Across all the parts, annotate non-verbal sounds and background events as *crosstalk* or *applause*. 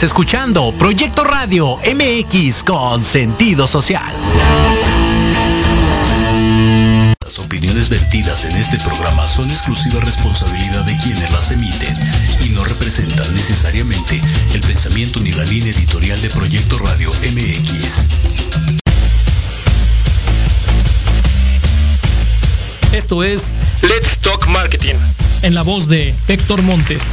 Estás escuchando Proyecto Radio MX con sentido social. Las opiniones vertidas en este programa son exclusiva responsabilidad de quienes las emiten y no representan necesariamente el pensamiento ni la línea editorial de Proyecto Radio MX. Esto es Let's Talk Marketing, en la voz de Héctor Montes.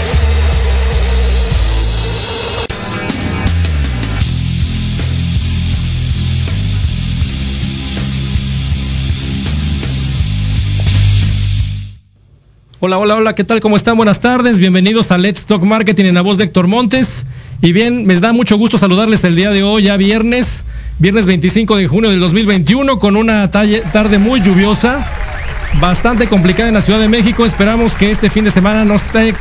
Hola, hola, hola, ¿qué tal? ¿Cómo están? Buenas tardes, bienvenidos a Let's Talk Marketing en la voz de Héctor Montes. Y bien, me da mucho gusto saludarles el día de hoy, ya viernes, viernes 25 de junio del 2021, con una tarde muy lluviosa, bastante complicada en la Ciudad de México. Esperamos que este fin de semana no esté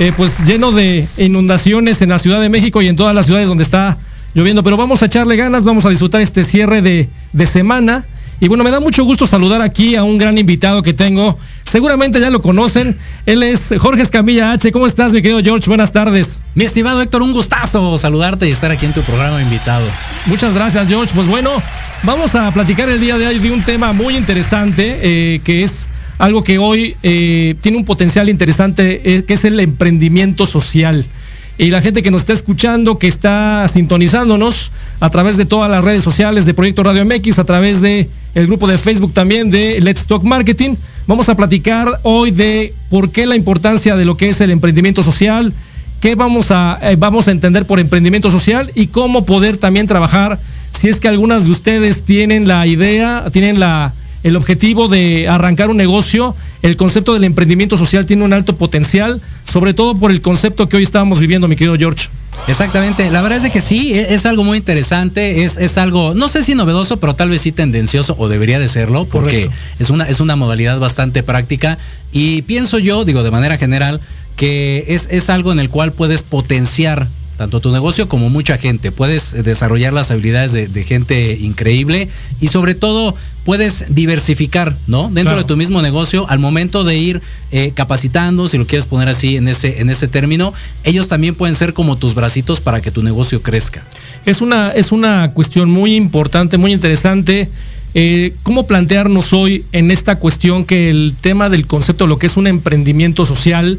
eh, pues lleno de inundaciones en la Ciudad de México y en todas las ciudades donde está lloviendo. Pero vamos a echarle ganas, vamos a disfrutar este cierre de, de semana. Y bueno, me da mucho gusto saludar aquí a un gran invitado que tengo. Seguramente ya lo conocen. Él es Jorge Escamilla H. ¿Cómo estás, mi querido George? Buenas tardes. Mi estimado Héctor, un gustazo saludarte y estar aquí en tu programa invitado. Muchas gracias, George. Pues bueno, vamos a platicar el día de hoy de un tema muy interesante, eh, que es algo que hoy eh, tiene un potencial interesante, eh, que es el emprendimiento social. Y la gente que nos está escuchando, que está sintonizándonos a través de todas las redes sociales de Proyecto Radio MX, a través de el grupo de Facebook también de Let's Talk Marketing, vamos a platicar hoy de por qué la importancia de lo que es el emprendimiento social, qué vamos a, eh, vamos a entender por emprendimiento social y cómo poder también trabajar si es que algunas de ustedes tienen la idea, tienen la, el objetivo de arrancar un negocio, el concepto del emprendimiento social tiene un alto potencial, sobre todo por el concepto que hoy estamos viviendo, mi querido George. Exactamente, la verdad es de que sí, e- es, algo muy interesante, es, es algo, no sé si novedoso, pero tal vez sí tendencioso o debería de serlo, porque Correcto. es una, es una modalidad bastante práctica. Y pienso yo, digo de manera general, que es, es algo en el cual puedes potenciar tanto tu negocio como mucha gente, puedes eh, desarrollar las habilidades de, de gente increíble y sobre todo puedes diversificar, ¿no? Dentro Claro. de tu mismo negocio, al momento de ir eh, capacitando, si lo quieres poner así en ese, en ese término, ellos también pueden ser como tus bracitos para que tu negocio crezca. Es una, es una cuestión muy importante, muy interesante. Eh, ¿Cómo plantearnos hoy en esta cuestión que el tema del concepto de lo que es un emprendimiento social,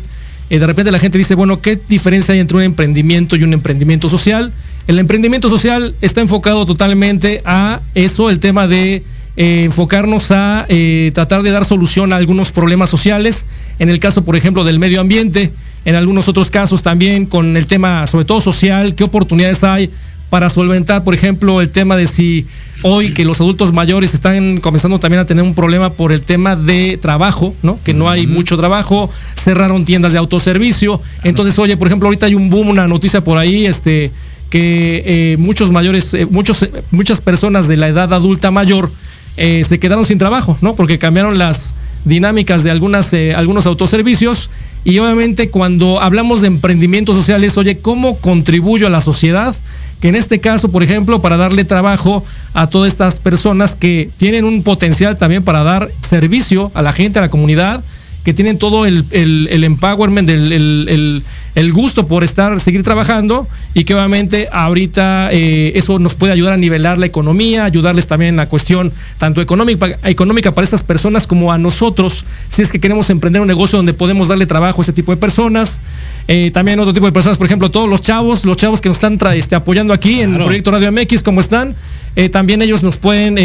eh, de repente la gente dice, bueno, ¿qué diferencia hay entre un emprendimiento y un emprendimiento social? El emprendimiento social está enfocado totalmente a eso, el tema de eh, enfocarnos a eh, tratar de dar solución a algunos problemas sociales, en el caso, por ejemplo, del medio ambiente, en algunos otros casos también con el tema, sobre todo social, qué oportunidades hay para solventar, por ejemplo, el tema de si hoy que los adultos mayores están comenzando también a tener un problema por el tema de trabajo, ¿no? Que no hay mucho trabajo, cerraron tiendas de autoservicio. Entonces, oye, por ejemplo, ahorita hay un boom, una noticia por ahí, este, que eh, muchos mayores, eh, muchos, eh, muchas personas de la edad adulta mayor eh, se quedaron sin trabajo, ¿no? Porque cambiaron las dinámicas de eh, algunos autoservicios. Y obviamente cuando hablamos de emprendimientos sociales, oye, ¿cómo contribuyo a la sociedad? Que en este caso, por ejemplo, para darle trabajo a todas estas personas que tienen un potencial también para dar servicio a la gente, a la comunidad, que tienen todo el, el, empowerment, el, el, gusto por estar, seguir trabajando y que obviamente ahorita eh, eso nos puede ayudar a nivelar la economía, ayudarles también en la cuestión tanto económica, económica para estas personas como a nosotros, si es que queremos emprender un negocio donde podemos darle trabajo a ese tipo de personas. Eh, también otro tipo de personas, por ejemplo, todos los chavos, los chavos que nos están este, apoyando aquí en el proyecto Radio MX, ¿cómo están? Eh, también ellos nos pueden,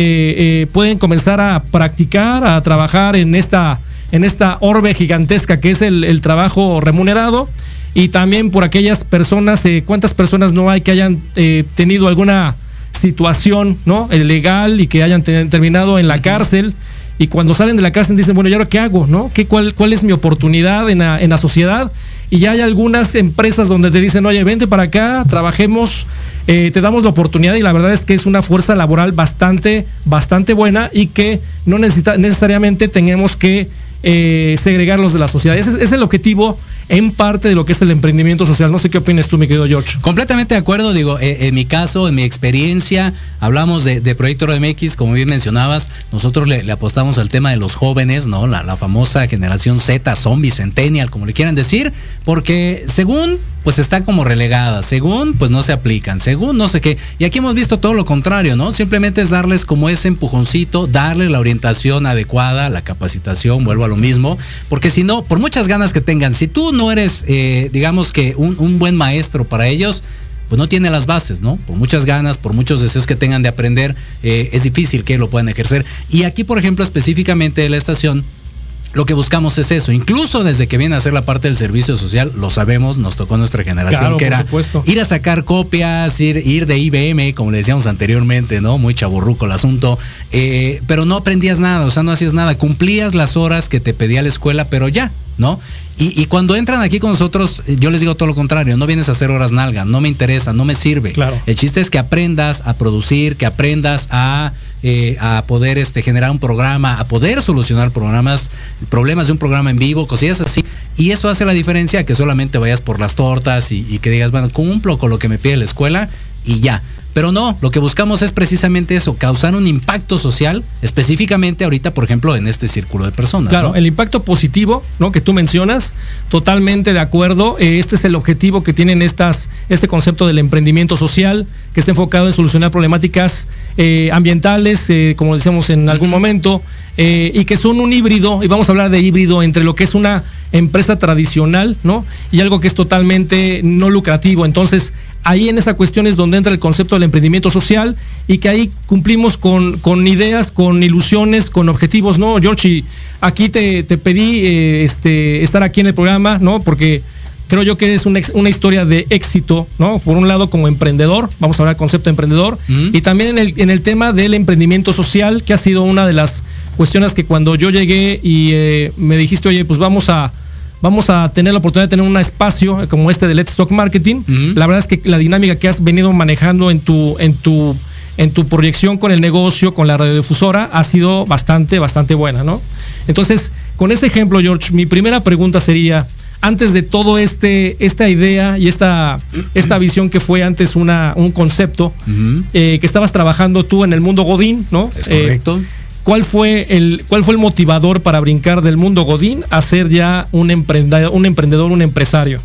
pueden comenzar a practicar, a trabajar en esta en esta orbe gigantesca que es el, trabajo remunerado y también por aquellas personas, eh, cuántas personas no hay que hayan eh, tenido alguna situación ¿no? Eh, legal y que hayan terminado en la cárcel y cuando salen de la cárcel dicen, bueno, ¿y ahora qué hago? ¿no? ¿Qué, cuál, ¿Cuál es mi oportunidad en la, en la sociedad? Y ya hay algunas empresas donde te dicen, oye, vente para acá, trabajemos, te damos la oportunidad y la verdad es que es una fuerza laboral bastante, bastante buena y que no necesita, necesariamente tenemos que eh, segregarlos de la sociedad. Ese es el objetivo en parte de lo que es el emprendimiento social. No sé qué opinas tú, mi querido George. Completamente de acuerdo, digo, eh, en mi caso, en mi experiencia, hablamos de, Proyecto RMX, como bien mencionabas, nosotros le, apostamos al tema de los jóvenes, ¿no? La, famosa generación Z, zombie, centennial, como le quieran decir, porque según, pues está como relegada, según, pues no se aplican, según no sé qué. Y aquí hemos visto todo lo contrario, ¿no? Simplemente es darles como ese empujoncito, darle la orientación adecuada, la capacitación, vuelvo a lo mismo, porque si no, por muchas ganas que tengan, si tú no eres, eh, digamos que un, buen maestro para ellos, pues no tiene las bases, ¿no? Por muchas ganas, por muchos deseos que tengan de aprender, eh, es difícil que lo puedan ejercer. Y aquí, por ejemplo, específicamente de la estación, lo que buscamos es eso. Incluso desde que viene a ser la parte del servicio social, lo sabemos, nos tocó nuestra generación, que era ir a sacar copias, ir, ir de IBM, como le decíamos anteriormente, ¿no? Muy chaburruco el asunto. Eh, pero no aprendías nada, o sea, no hacías nada. Cumplías las horas que te pedía la escuela, pero ya, ¿no? Y, cuando entran aquí con nosotros, yo les digo todo lo contrario, no vienes a hacer horas nalga, no me interesa, no me sirve. Claro. El chiste es que aprendas a producir, que aprendas a, eh, a poder este, generar un programa, a poder solucionar programas, problemas de un programa en vivo, cosillas así. Y eso hace la diferencia que solamente vayas por las tortas y, y que digas, bueno, cumplo con lo que me pide la escuela y ya. Pero no, lo que buscamos es precisamente eso, causar un impacto social, específicamente ahorita, por ejemplo, en este círculo de personas. Claro, el impacto positivo, ¿no? Que tú mencionas, totalmente de acuerdo. Eh, este es el objetivo que tienen estas, este concepto del emprendimiento social, que está enfocado en solucionar problemáticas eh, ambientales, eh, como decíamos en algún momento, y que son un híbrido, y vamos a hablar de híbrido entre lo que es una empresa tradicional, ¿no? Y algo que es totalmente no lucrativo. Entonces, ahí en esa cuestión es donde entra el concepto del emprendimiento social y que ahí cumplimos con, con ideas, con ilusiones, con objetivos, ¿no? George, aquí te, pedí eh, este, estar aquí en el programa, ¿no? Porque creo yo que es una, una, historia de éxito, ¿no? Por un lado como emprendedor, vamos a hablar del concepto de emprendedor, y también en el, en el tema del emprendimiento social, que ha sido una de las cuestiones que cuando yo llegué y eh, me dijiste, oye, pues vamos a vamos a tener la oportunidad de tener un espacio como este de Let's Stock Marketing. La verdad es que la dinámica que has venido manejando en tu, en tu, en tu proyección con el negocio, con la radiodifusora, ha sido bastante, bastante buena, ¿no? Entonces, con ese ejemplo, George, mi primera pregunta sería, antes de todo este, esta idea y esta, esta *clears throat* visión que fue antes una, un concepto, eh, que estabas trabajando tú en el mundo Godín, ¿no? Es correcto. Eh, ¿Cuál fue el, cuál fue el motivador para brincar del mundo Godín a ser ya un emprendedor, un, emprendedor, un empresario?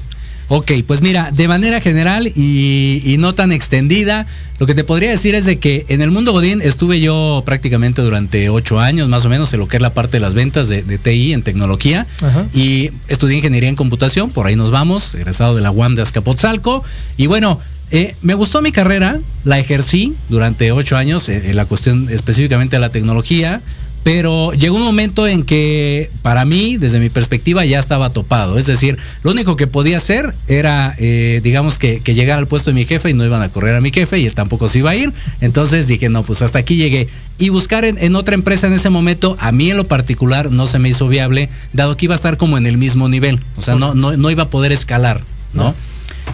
Ok, pues mira, de manera general y, no tan extendida, lo que te podría decir es de que en el mundo Godín estuve yo prácticamente durante ocho años, más o menos, en lo que es la parte de las ventas de, TI en tecnología. Y estudié ingeniería en computación, por ahí nos vamos, egresado de la UAM de Azcapotzalco. Y bueno, eh, me gustó mi carrera, la ejercí durante ocho años eh, en la cuestión específicamente de la tecnología, pero llegó un momento en que para mí, desde mi perspectiva, ya estaba topado. Es decir, lo único que podía hacer era, eh, digamos, que, llegar al puesto de mi jefe y no iban a correr a mi jefe y él tampoco se iba a ir. Entonces dije, no, pues hasta aquí llegué. Y buscar en, otra empresa en ese momento, a mí en lo particular no se me hizo viable, dado que iba a estar como en el mismo nivel. O sea, no, no, no iba a poder escalar, ¿no?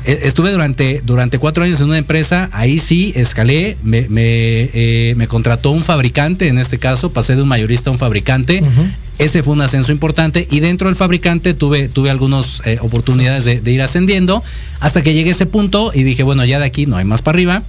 Estuve durante, durante cuatro años en una empresa, ahí sí escalé, me, me, eh, contrató un fabricante, en este caso, pasé de un mayorista a un fabricante. Ese fue un ascenso importante y dentro del fabricante tuve, tuve algunas eh, oportunidades de, ir ascendiendo hasta que llegué a ese punto y dije, bueno, ya de aquí no hay más para arriba.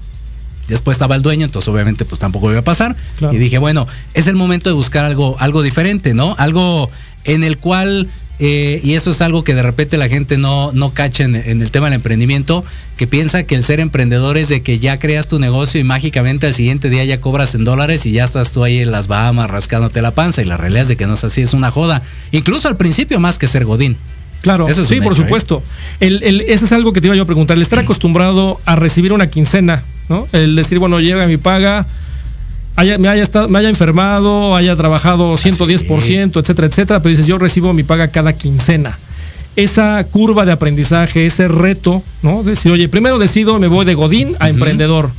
Después estaba el dueño, entonces obviamente pues tampoco iba a pasar. Claro. Y dije, bueno, es el momento de buscar algo, algo diferente, ¿no? Algo en el cual, eh, y eso es algo que de repente la gente no, no cacha en, en el tema del emprendimiento, que piensa que el ser emprendedor es de que ya creas tu negocio y mágicamente al siguiente día ya cobras en dólares y ya estás tú ahí en las Bahamas rascándote la panza. Y la realidad es de que no es así, es una joda. Incluso al principio más que ser Godín. Claro, Eso es sí, por hecho, ¿eh? supuesto. El, el- eso es algo que te iba yo a preguntar. El estar acostumbrado a recibir una quincena, ¿no? El decir, bueno, llega mi paga, haya, me, haya estado, me haya enfermado, haya trabajado 110%, etcétera, etcétera, pero dices, yo recibo mi paga cada quincena. Esa curva de aprendizaje, ese reto, ¿no? Decir, oye, primero decido, me voy de Godín a emprendedor.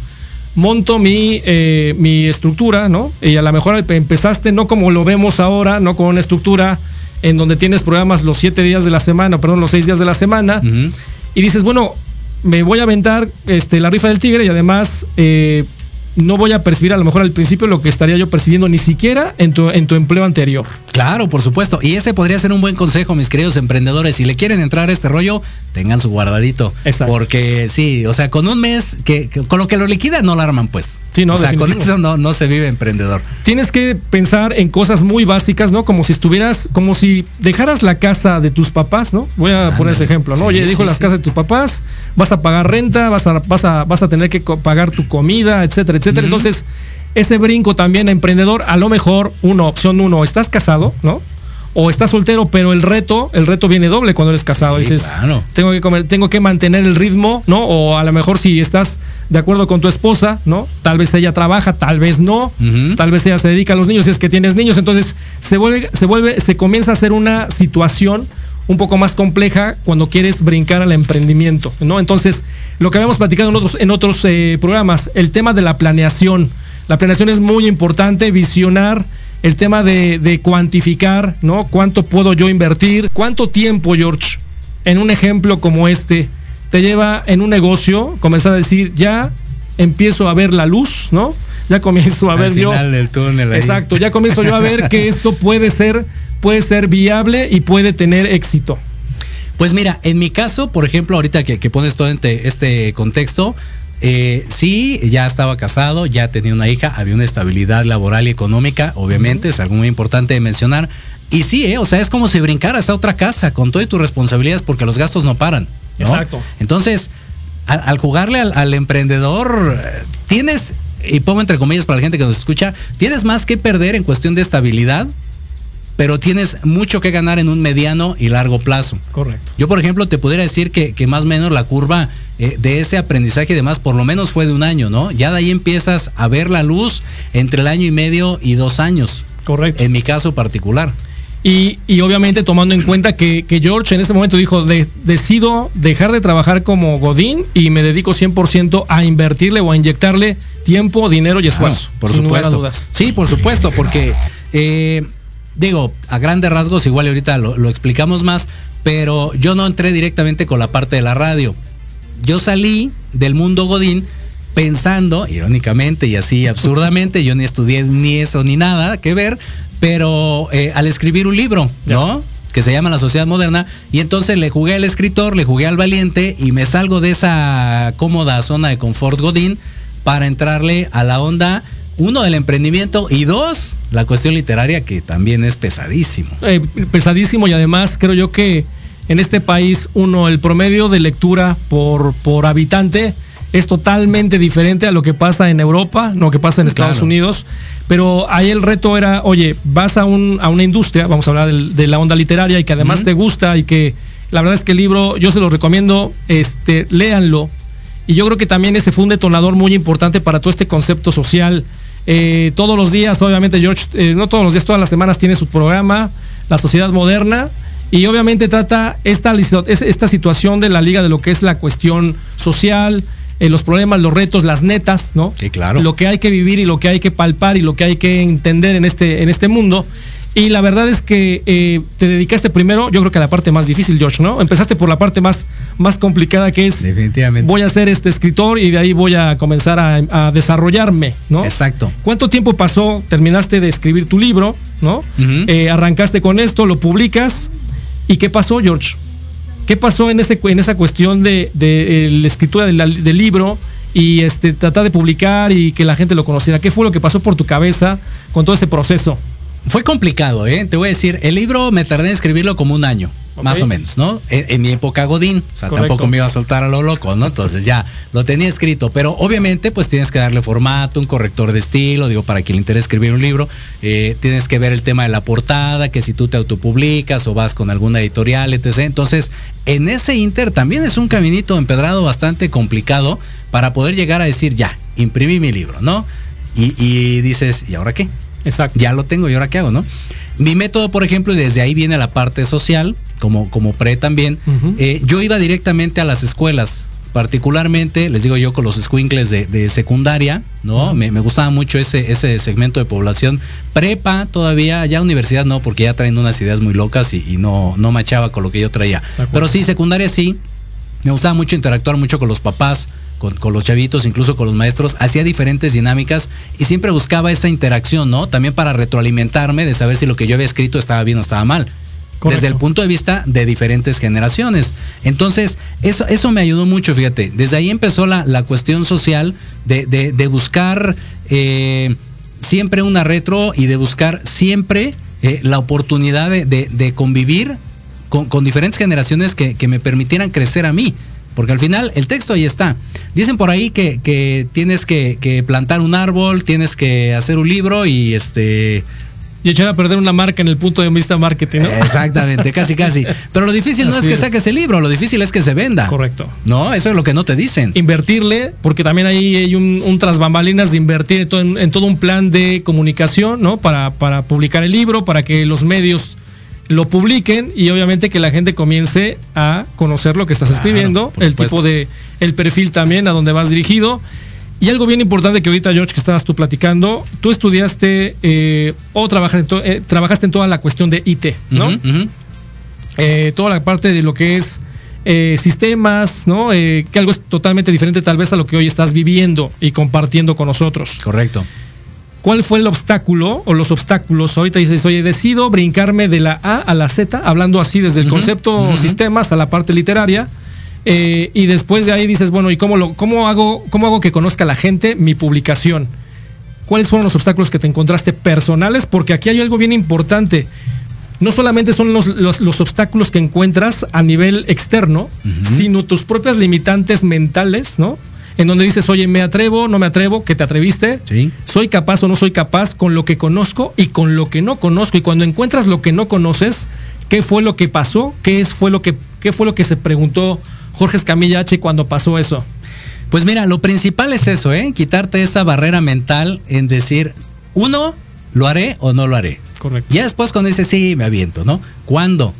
Monto mi, eh, mi estructura, ¿no? Y a lo mejor empezaste no como lo vemos ahora, no con una estructura en donde tienes programas los siete días de la semana, perdón, los seis días de la semana, y dices, bueno, me voy a aventar este, la rifa del tigre y además eh, no voy a percibir a lo mejor al principio lo que estaría yo percibiendo ni siquiera en tu, en tu empleo anterior. Claro, por supuesto. Y ese podría ser un buen consejo, mis queridos emprendedores. Si le quieren entrar a este rollo, tengan su guardadito. Exacto. Porque sí, o sea, con un mes, que, que- con lo que lo liquida no lo arman, pues. Sí, no, O sea, con eso no, no se vive emprendedor. Tienes que pensar en cosas muy básicas, ¿no? Como si estuvieras, como si dejaras la casa de tus papás, ¿no? Voy a poner ese ejemplo, ¿no? Sí, Oye, dijo sí, las sí. casas de tus papás, vas a pagar renta, vas a, vas a, vas a tener que pagar tu comida, etcétera, etcétera. Entonces, ese brinco también a emprendedor, a lo mejor, uno, opción uno, estás casado, ¿no? O estás soltero, pero el reto, el reto viene doble cuando eres casado. Sí, Dices, claro. tengo que comer, tengo que mantener el ritmo, ¿no? O a lo mejor si estás de acuerdo con tu esposa, ¿no? Tal vez ella trabaja, tal vez no, tal vez ella se dedica a los niños si es que tienes niños, entonces se vuelve, se vuelve, se comienza a hacer una situación un poco más compleja cuando quieres brincar al emprendimiento, ¿no? Entonces, lo que habíamos platicado en otros, en otros eh, programas, el tema de la planeación. La planeación es muy importante, visionar el tema de, de cuantificar, ¿no? ¿Cuánto puedo yo invertir? ¿Cuánto tiempo, George, en un ejemplo como este, te lleva en un negocio comenzar a decir, ya empiezo a ver la luz, ¿no? Ya comienzo a Al ver yo. final del túnel ahí. Exacto, ya comienzo yo a ver que esto puede ser, puede ser viable y puede tener éxito. Pues mira, en mi caso, por ejemplo, ahorita que, que pones todo este, este contexto, eh, sí, ya estaba casado, ya tenía una hija, había una estabilidad laboral y económica, obviamente, es algo muy importante de mencionar. Y sí, eh, o sea, es como si brincaras a otra casa con todas tus responsabilidades porque los gastos no paran. ¿no? Exacto. Entonces, al, al jugarle al, al emprendedor, tienes, y pongo entre comillas para la gente que nos escucha, tienes más que perder en cuestión de estabilidad, pero tienes mucho que ganar en un mediano y largo plazo. Correcto. Yo, por ejemplo, te pudiera decir que, que más o menos la curva eh, de ese aprendizaje y demás, por lo menos fue de un año, ¿no? Ya de ahí empiezas a ver la luz entre el año y medio y dos años, Correcto. en mi caso particular. Y, y obviamente tomando en cuenta que, que George en ese momento dijo, de- decido dejar de trabajar como Godín y me dedico 100% a invertirle o a inyectarle tiempo, dinero y esfuerzo. Claro, por sin supuesto. dudas. Sí, por supuesto, porque eh, digo, a grandes rasgos, igual ahorita lo, lo explicamos más, pero yo no entré directamente con la parte de la radio. Yo salí del mundo Godín pensando, irónicamente y así absurdamente, yo ni estudié ni eso ni nada que ver, pero eh, al escribir un libro, ¿no? que se llama La Sociedad Moderna, y entonces le jugué al escritor, le jugué al valiente y me salgo de esa cómoda zona de confort Godín para entrarle a la onda, uno, del emprendimiento y dos, la cuestión literaria que también es pesadísimo. Eh, pesadísimo y además creo yo que en este país, uno, el promedio de lectura por, por habitante es totalmente diferente a lo que pasa en Europa, lo que pasa en Estados Claro. Unidos. Pero ahí el reto era, oye, vas a, un, a una industria, vamos a hablar del- de, la onda literaria y que además te gusta y que la verdad es que el libro, yo se lo recomiendo, este, léanlo. Y yo creo que también ese fue un detonador muy importante para todo este concepto social. Eh, todos los días, obviamente, George, eh, no todos los días, todas las semanas tiene su programa, La Sociedad Moderna, y obviamente trata esta, esta situación de la liga de lo que es la cuestión social, eh, los problemas, los retos, las netas, ¿no? Sí, claro. Lo que hay que vivir y lo que hay que palpar y lo que hay que entender en este, en este mundo. Y la verdad es que eh, te dedicaste primero, yo creo que a la parte más difícil, George, ¿no? Empezaste por la parte más, más complicada que es Definitivamente. voy a ser este escritor y de ahí voy a comenzar a, a desarrollarme, ¿no? Exacto. ¿Cuánto tiempo pasó? Terminaste de escribir tu libro, ¿no? Eh, arrancaste con esto, lo publicas. ¿Y qué pasó, George? ¿Qué pasó en, ese, en esa cuestión de, de, eh, la escritura del, del libro y este, tratar de publicar y que la gente lo conociera. ¿Qué fue lo que pasó por tu cabeza con todo ese proceso? Fue complicado, ¿eh? Te voy a decir, el libro me tardé en escribirlo como un año, más o menos, ¿no? En, mi época Godín, o sea, tampoco me iba a soltar a lo loco, ¿no? Entonces ya lo tenía escrito, pero obviamente pues tienes que darle formato, un corrector de estilo, digo, para quien le interese escribir un libro, eh, tienes que ver el tema de la portada, que si tú te autopublicas o vas con alguna editorial, etc. Entonces, en ese inter también es un caminito empedrado bastante complicado para poder llegar a decir, ya, imprimí mi libro, ¿no? Y, y dices, ¿y ahora qué? Exacto. Ya lo tengo, ¿y ahora qué hago, no? Mi método, por ejemplo, y desde ahí viene la parte social, como, como pre también, eh, yo iba directamente a las escuelas, particularmente, les digo yo, con los squinkles de, secundaria, ¿no? me, gustaba mucho ese, ese segmento de población. Prepa todavía, ya universidad no, porque ya traen unas ideas muy locas y, no, no machaba con lo que yo traía. Pero sí, secundaria sí. Me gustaba mucho interactuar mucho con los papás, con, los chavitos, incluso con los maestros, hacía diferentes dinámicas y siempre buscaba esa interacción, ¿no? También para retroalimentarme de saber si lo que yo había escrito estaba bien o estaba mal. Desde el punto de vista de diferentes generaciones. Entonces, eso, eso me ayudó mucho, fíjate. Desde ahí empezó la, la cuestión social de, buscar eh, siempre una retro y de buscar siempre eh, la oportunidad de, convivir con, diferentes generaciones que, que me permitieran crecer a mí. Porque al final el texto ahí está. Dicen por ahí que, tienes que, plantar un árbol, tienes que hacer un libro y este. Y echar a perder una marca en el punto de vista marketing, Exactamente, casi, casi. *laughs* Pero lo difícil no es que saques el libro, lo difícil es que se venda. Correcto. No, eso es lo que no te dicen. Invertirle, porque también ahí hay un, un tras bambalinas de invertir en todo, un plan de comunicación, ¿no? Para, para publicar el libro, para que los medios lo publiquen y obviamente que la gente comience a conocer lo que estás escribiendo, el tipo de, el perfil también a donde vas dirigido. Y algo bien importante que ahorita, George, que estabas tú platicando, tú estudiaste eh, o trabajaste en, eh, trabajaste en toda la cuestión de IT, ¿no? Eh, toda la parte de lo que es sistemas, ¿no? que algo es totalmente diferente tal vez a lo que hoy estás viviendo y compartiendo con nosotros. Correcto. ¿Cuál fue el obstáculo o los obstáculos? Ahorita dices, oye, decido brincarme de la A a la Z, hablando así desde el concepto sistemas a la parte literaria. Eh, y después de ahí dices, bueno, ¿y cómo, lo, cómo, hago, cómo hago que conozca la gente mi publicación? ¿Cuáles fueron los obstáculos que te encontraste personales? Porque aquí hay algo bien importante. No solamente son los, los, obstáculos que encuentras a nivel externo, sino tus propias limitantes mentales, ¿no? En donde dices, oye, me atrevo, no me atrevo, que te atreviste, sí. soy capaz o no soy capaz con lo que conozco y con lo que no conozco. Y cuando encuentras lo que no conoces, ¿qué fue lo que pasó? ¿Qué, es, fue, lo que, qué fue lo que se preguntó Jorge Escamilla H cuando pasó eso? Pues mira, lo principal es eso, ¿eh? Quitarte esa barrera mental en decir, uno, ¿lo haré o no lo haré? Correcto. Ya después con ese sí me aviento, ¿no? ¿Cuándo?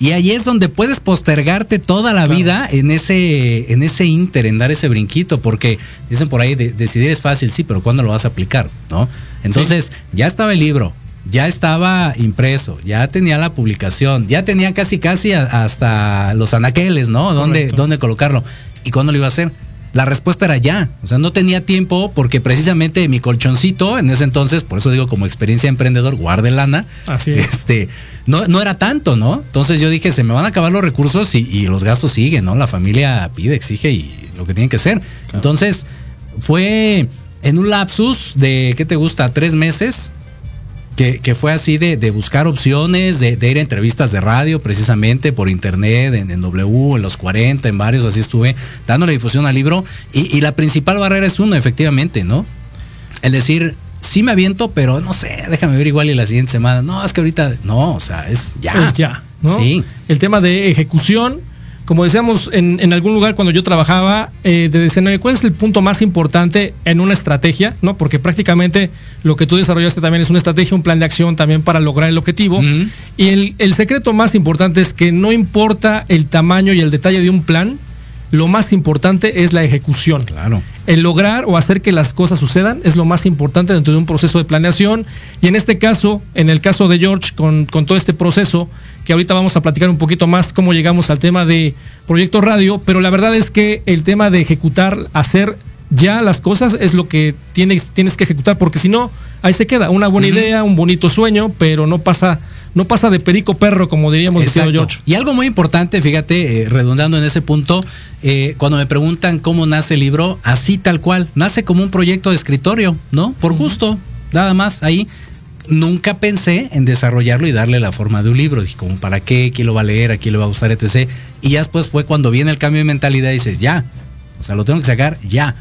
Y ahí es donde puedes postergarte toda la vida en ese, en ese inter, en dar ese brinquito, porque dicen por ahí, decidir es fácil, sí, pero ¿cuándo lo vas a aplicar? ¿No? Entonces, ya estaba el libro, ya estaba impreso, ya tenía la publicación, ya tenía casi casi hasta los anaqueles, ¿no? ¿Dónde, ¿Dónde colocarlo? ¿Y cuándo lo iba a hacer? La respuesta era ya. O sea, no tenía tiempo porque precisamente mi colchoncito en ese entonces, por eso digo como experiencia emprendedor, guarde lana. Así es. Este, no, no era tanto, ¿no? Entonces yo dije, se me van a acabar los recursos y, los gastos siguen, ¿no? La familia pide, exige y lo que tiene que ser. Entonces, fue en un lapsus de, ¿qué te gusta? Tres meses. Que, fue así de, buscar opciones, de, ir a entrevistas de radio precisamente por internet, en, W, en los 40, en varios, así estuve dándole difusión al libro. Y, y la principal barrera es uno, efectivamente, ¿no? El decir, sí me aviento, pero no sé, déjame ver igual y la siguiente semana. No, es que ahorita, no, o sea, es ya. Es ya, ¿no? Sí. El tema de ejecución, como decíamos en, algún lugar cuando yo trabajaba, eh, de decir, ¿cuál es el punto más importante en una estrategia? ¿no? Porque prácticamente lo que tú desarrollaste también es una estrategia, un plan de acción también para lograr el objetivo. Y el, el secreto más importante es que no importa el tamaño y el detalle de un plan, lo más importante es la ejecución. Claro. El lograr o hacer que las cosas sucedan es lo más importante dentro de un proceso de planeación. Y en este caso, en el caso de George, con, todo este proceso, que ahorita vamos a platicar un poquito más cómo llegamos al tema de Proyecto Radio, pero la verdad es que el tema de ejecutar, hacer ya las cosas es lo que tienes, tienes que ejecutar, porque si no, ahí se queda. Una buena idea, un bonito sueño, pero no pasa no pasa de perico perro, como diríamos. George. Y algo muy importante, fíjate, eh, redundando en ese punto, eh, cuando me preguntan cómo nace el libro, así tal cual, nace como un proyecto de escritorio, ¿no? Por gusto, nada más, ahí. Nunca pensé en desarrollarlo y darle la forma de un libro. Dije, como, ¿para qué? ¿Quién lo va a leer? ¿A quién le va a gustar? Etc. Y ya después fue cuando viene el cambio de mentalidad y dices, ya. O sea, lo tengo que sacar ya.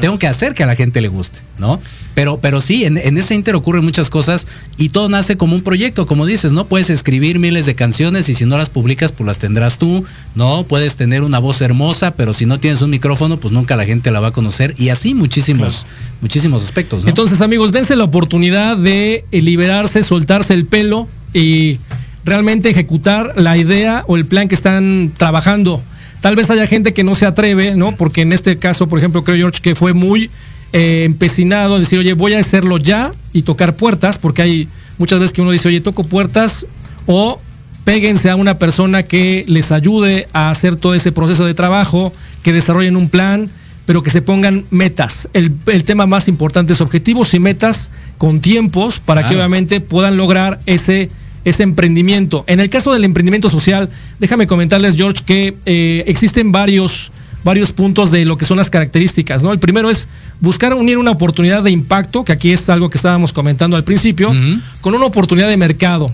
Tengo que hacer que a la gente le guste, ¿no? Pero, pero sí, en, en, ese inter ocurren muchas cosas y todo nace como un proyecto, como dices, ¿no? Puedes escribir miles de canciones y si no las publicas, pues las tendrás tú, ¿no? Puedes tener una voz hermosa, pero si no tienes un micrófono, pues nunca la gente la va a conocer y así muchísimos, claro. muchísimos aspectos, ¿no? Entonces, amigos, dense la oportunidad de liberarse, soltarse el pelo y realmente ejecutar la idea o el plan que están trabajando. Tal vez haya gente que no se atreve, ¿no? Porque en este caso, por ejemplo, creo George que fue muy eh, empecinado en decir, oye, voy a hacerlo ya y tocar puertas, porque hay muchas veces que uno dice, oye, toco puertas o péguense a una persona que les ayude a hacer todo ese proceso de trabajo, que desarrollen un plan, pero que se pongan metas. El, el tema más importante es objetivos y metas con tiempos para claro. que obviamente puedan lograr ese ese emprendimiento. En el caso del emprendimiento social, déjame comentarles, George, que eh, existen varios, varios puntos de lo que son las características. ¿no? El primero es buscar unir una oportunidad de impacto, que aquí es algo que estábamos comentando al principio, uh -huh. con una oportunidad de mercado.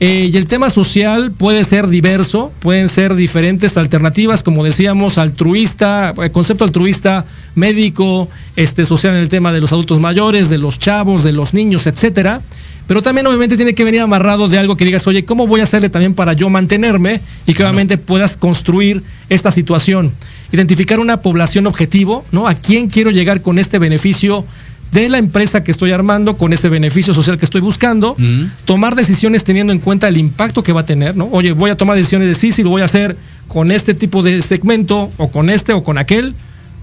Eh, y el tema social puede ser diverso, pueden ser diferentes alternativas, como decíamos, altruista, el concepto altruista, médico, este, social en el tema de los adultos mayores, de los chavos, de los niños, etcétera pero también obviamente tiene que venir amarrado de algo que digas, oye, ¿cómo voy a hacerle también para yo mantenerme y que obviamente puedas construir esta situación? Identificar una población objetivo, ¿no? ¿A quién quiero llegar con este beneficio de la empresa que estoy armando, con ese beneficio social que estoy buscando? Tomar decisiones teniendo en cuenta el impacto que va a tener, ¿no? Oye, voy a tomar decisiones de sí, si lo voy a hacer con este tipo de segmento o con este o con aquel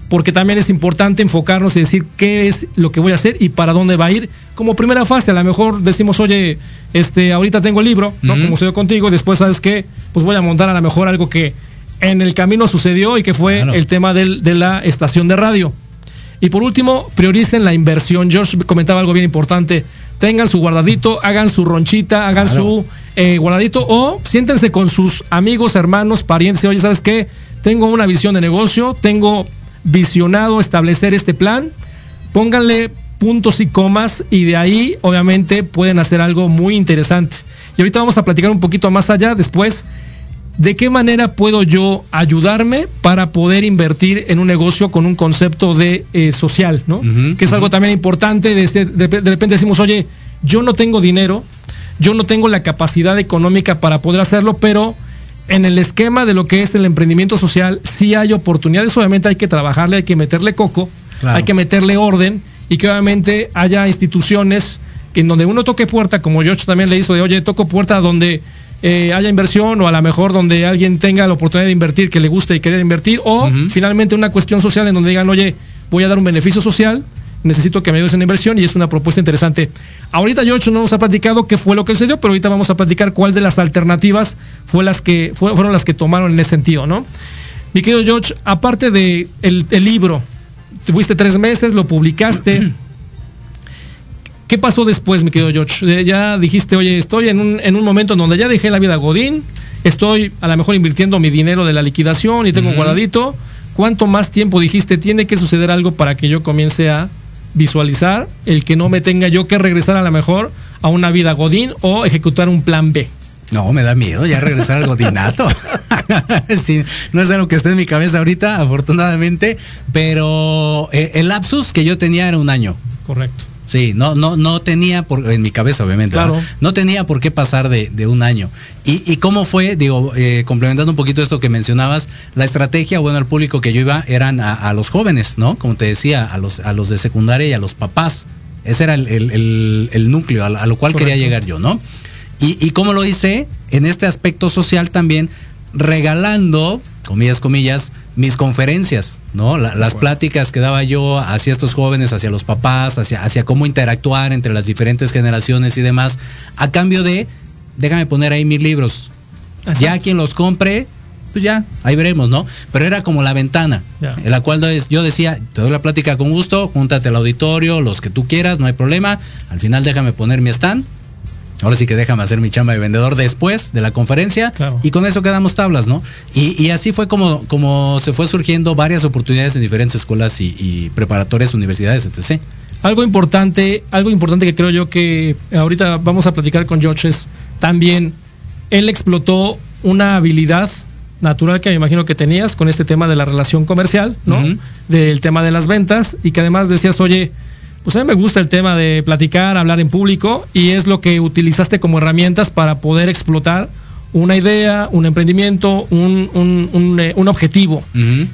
porque también es importante enfocarnos y decir qué es lo que voy a hacer y para dónde va a ir. Como primera fase, a lo mejor decimos, oye, este, ahorita tengo el libro, ¿no? Como sucedió contigo, después, ¿sabes qué? Pues voy a montar a lo mejor algo que en el camino sucedió y que fue claro. el tema del, de la estación de radio. Y por último, prioricen la inversión. George comentaba algo bien importante. Tengan su guardadito, hagan su ronchita, hagan claro. su eh, guardadito o siéntense con sus amigos, hermanos, parientes. Oye, ¿sabes qué? Tengo una visión de negocio, tengo visionado establecer este plan, pónganle puntos y comas y de ahí obviamente pueden hacer algo muy interesante. Y ahorita vamos a platicar un poquito más allá después de qué manera puedo yo ayudarme para poder invertir en un negocio con un concepto de eh, social, ¿no? Uh -huh, que es uh -huh. algo también importante, de, ser, de, de repente decimos, oye, yo no tengo dinero, yo no tengo la capacidad económica para poder hacerlo, pero en el esquema de lo que es el emprendimiento social, sí hay oportunidades, obviamente hay que trabajarle, hay que meterle coco, claro. hay que meterle orden y que obviamente haya instituciones en donde uno toque puerta, como George también le hizo, de oye, toco puerta donde eh, haya inversión o a lo mejor donde alguien tenga la oportunidad de invertir, que le guste y querer invertir, o uh -huh. finalmente una cuestión social en donde digan, oye, voy a dar un beneficio social, necesito que me ayudes en inversión y es una propuesta interesante. Ahorita George no nos ha platicado qué fue lo que sucedió, pero ahorita vamos a platicar cuál de las alternativas fue las que fue, fueron las que tomaron en ese sentido, ¿no? Mi querido George, aparte de el, el libro, tuviste tres meses, lo publicaste. *clears throat* ¿Qué pasó después, mi querido George? Ya dijiste, oye, estoy en un, en un momento en donde ya dejé la vida Godín, estoy a lo mejor invirtiendo mi dinero de la liquidación y tengo uh -huh. guardadito. ¿Cuánto más tiempo dijiste tiene que suceder algo para que yo comience a visualizar el que no me tenga yo que regresar a lo mejor a una vida godín o ejecutar un plan B. No, me da miedo ya regresar al godinato. *laughs* sí, no es algo que esté en mi cabeza ahorita, afortunadamente, pero eh, el lapsus que yo tenía era un año. Correcto. Sí, no, no, no tenía por, en mi cabeza, obviamente. Claro. ¿no? no tenía por qué pasar de, de un año. Y, y, cómo fue, digo, eh, complementando un poquito esto que mencionabas, la estrategia, bueno, al público que yo iba eran a, a, los jóvenes, ¿no? Como te decía, a los, a los de secundaria y a los papás. Ese era el, el, el, el núcleo a, a, lo cual Correcto. quería llegar yo, ¿no? Y, y cómo lo hice en este aspecto social también, regalando, comillas, comillas, mis conferencias, ¿no? La, las pláticas que daba yo hacia estos jóvenes, hacia los papás, hacia, hacia cómo interactuar entre las diferentes generaciones y demás, a cambio de, déjame poner ahí mis libros. Exacto. Ya quien los compre, pues ya, ahí veremos, ¿no? Pero era como la ventana, yeah. en la cual yo decía, te doy la plática con gusto, júntate al auditorio, los que tú quieras, no hay problema, al final déjame poner mi stand ahora sí que déjame hacer mi chamba de vendedor después de la conferencia Claro. y con eso quedamos tablas, ¿no? Y, y así fue como, como se fue surgiendo varias oportunidades en diferentes escuelas y, y preparatorias, universidades, etc. Algo importante, algo importante que creo yo que ahorita vamos a platicar con George es también él explotó una habilidad natural que me imagino que tenías con este tema de la relación comercial, ¿no? Del tema de las ventas y que además decías, oye, pues a mí me gusta el tema de platicar, hablar en público y es lo que utilizaste como herramientas para poder explotar una idea, un emprendimiento, un, un- un, eh, un objetivo.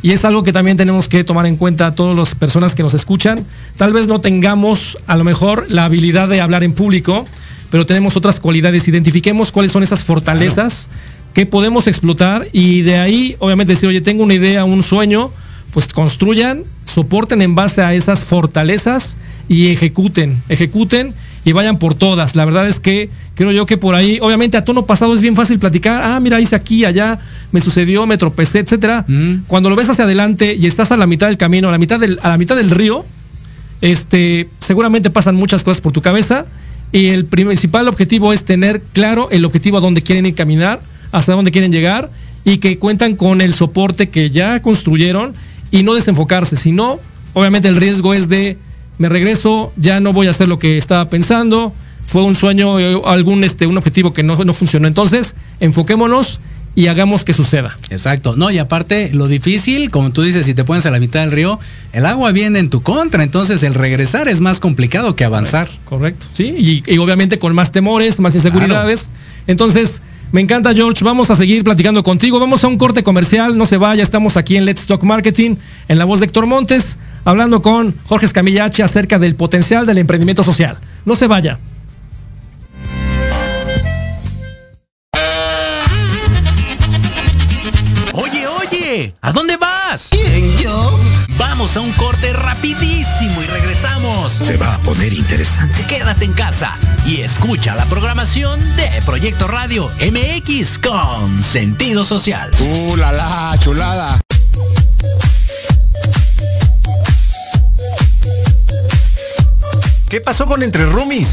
Y es algo que también tenemos que tomar en cuenta todas las personas que nos escuchan. Tal vez no tengamos a lo mejor la habilidad de hablar en público, pero tenemos otras cualidades. Identifiquemos cuáles son esas fortalezas que podemos explotar y de ahí, obviamente, decir, oye, tengo una idea, un sueño, pues construyan, soporten en base a esas fortalezas y ejecuten, ejecuten y vayan por todas. La verdad es que creo yo que por ahí, obviamente a tono pasado es bien fácil platicar, ah, mira, hice aquí, allá, me sucedió, me tropecé, etcétera. Mm. Cuando lo ves hacia adelante y estás a la mitad del camino, a la mitad del, a la mitad del río, este, seguramente pasan muchas cosas por tu cabeza y el principal objetivo es tener claro el objetivo a donde quieren ir caminar, hacia dónde quieren llegar y que cuentan con el soporte que ya construyeron y no desenfocarse, sino obviamente el riesgo es de me regreso, ya no voy a hacer lo que estaba pensando, fue un sueño, eh, algún este un objetivo que no, no funcionó. Entonces, enfoquémonos y hagamos que suceda. Exacto. No, y aparte, lo difícil, como tú dices, si te pones a la mitad del río, el agua viene en tu contra, entonces el regresar es más complicado que avanzar. Correcto, sí, y, y obviamente con más temores, más inseguridades. Entonces, me encanta George, vamos a seguir platicando contigo. Vamos a un corte comercial, no se vaya, estamos aquí en Let's Talk Marketing, en la voz de Héctor Montes, hablando con Jorge Escamillache acerca del potencial del emprendimiento social. No se vaya. Oye, oye, ¿a dónde vas? ¿Quién, yo? Vamos a un corte rapidísimo y regresamos. Se va a poner interesante. Quédate en casa y escucha la programación de Proyecto Radio MX con sentido social. ¡Uh, la, la, chulada! ¿Qué pasó con Entre Roomies?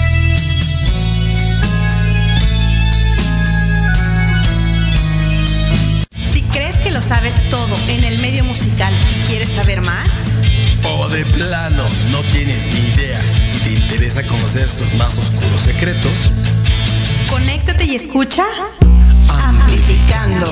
Lo sabes todo en el medio musical y quieres saber más, O de plano, no tienes ni idea y te interesa conocer sus más oscuros secretos. conéctate y escucha Amplificando.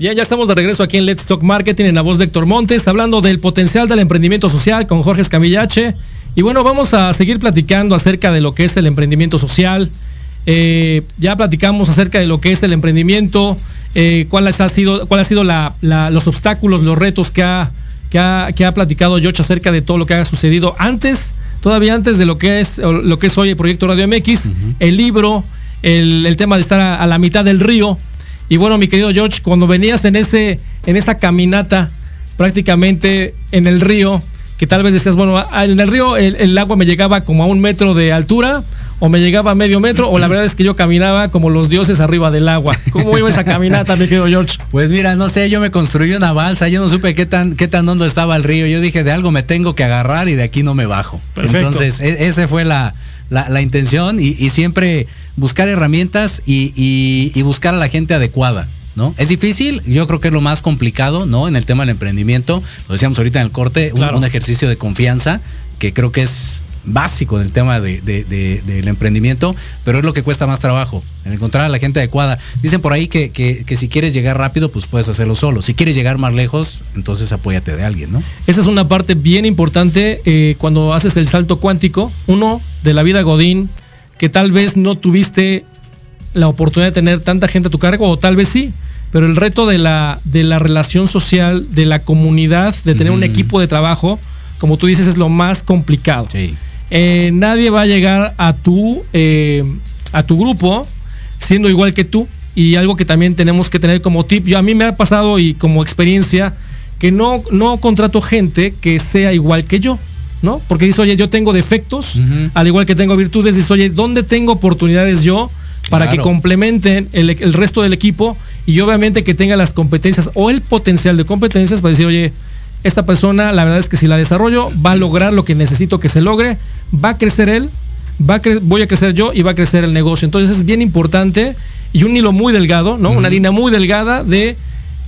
Bien, ya estamos de regreso aquí en Let's Talk Marketing en la voz de Héctor Montes, hablando del potencial del emprendimiento social con Jorge Escamillache. Y bueno, vamos a seguir platicando acerca de lo que es el emprendimiento social. Eh, ya platicamos acerca de lo que es el emprendimiento, eh, cuáles ha sido, cuál ha sido los obstáculos, los retos que ha, que ha, platicado George acerca de todo lo que ha sucedido antes, todavía antes de lo que es, lo que es hoy el proyecto Radio MX, el libro, el, tema de estar a la mitad del río y bueno, mi querido George, cuando venías en ese, en esa caminata, prácticamente en el río, que tal vez decías, bueno, en el río el, agua me llegaba como a un metro de altura, o me llegaba a medio metro, o la verdad es que yo caminaba como los dioses arriba del agua. ¿Cómo iba esa caminata, mi querido George? Pues mira, no sé, yo me construí una balsa, yo no supe qué tan, qué tan hondo estaba el río. Yo dije, de algo me tengo que agarrar y de aquí no me bajo. Entonces, e, esa fue la, intención y siempre buscar herramientas y, buscar a la gente adecuada. ¿No? Es difícil, yo creo que es lo más complicado, ¿no? En el tema del emprendimiento, lo decíamos ahorita en el corte, un, ejercicio de confianza que creo que es básico en el tema del emprendimiento, pero es lo que cuesta más trabajo, en encontrar a la gente adecuada. Dicen por ahí que, si quieres llegar rápido, pues puedes hacerlo solo. Si quieres llegar más lejos, entonces apóyate de alguien, ¿no? Esa es una parte bien importante eh, cuando haces el salto cuántico. Uno, de la vida Godín, que tal vez no tuviste la oportunidad de tener tanta gente a tu cargo, o tal vez sí, pero el reto de la, de la relación social, de la comunidad, de tener un equipo de trabajo, como tú dices, es lo más complicado. Eh, nadie va a llegar a tu, eh, a tu grupo siendo igual que tú. Y algo que también tenemos que tener como tip, yo a mí me ha pasado y como experiencia, que no, no contrato gente que sea igual que yo. ¿No? Porque dice, oye, yo tengo defectos, al igual que tengo virtudes, dice, oye, ¿dónde tengo oportunidades yo para que complementen el, resto del equipo y obviamente que tenga las competencias o el potencial de competencias para decir, oye, esta persona, la verdad es que si la desarrollo, va a lograr lo que necesito que se logre, va a crecer él, va a voy a crecer yo y va a crecer el negocio. Entonces es bien importante y un hilo muy delgado, ¿no? Una línea muy delgada de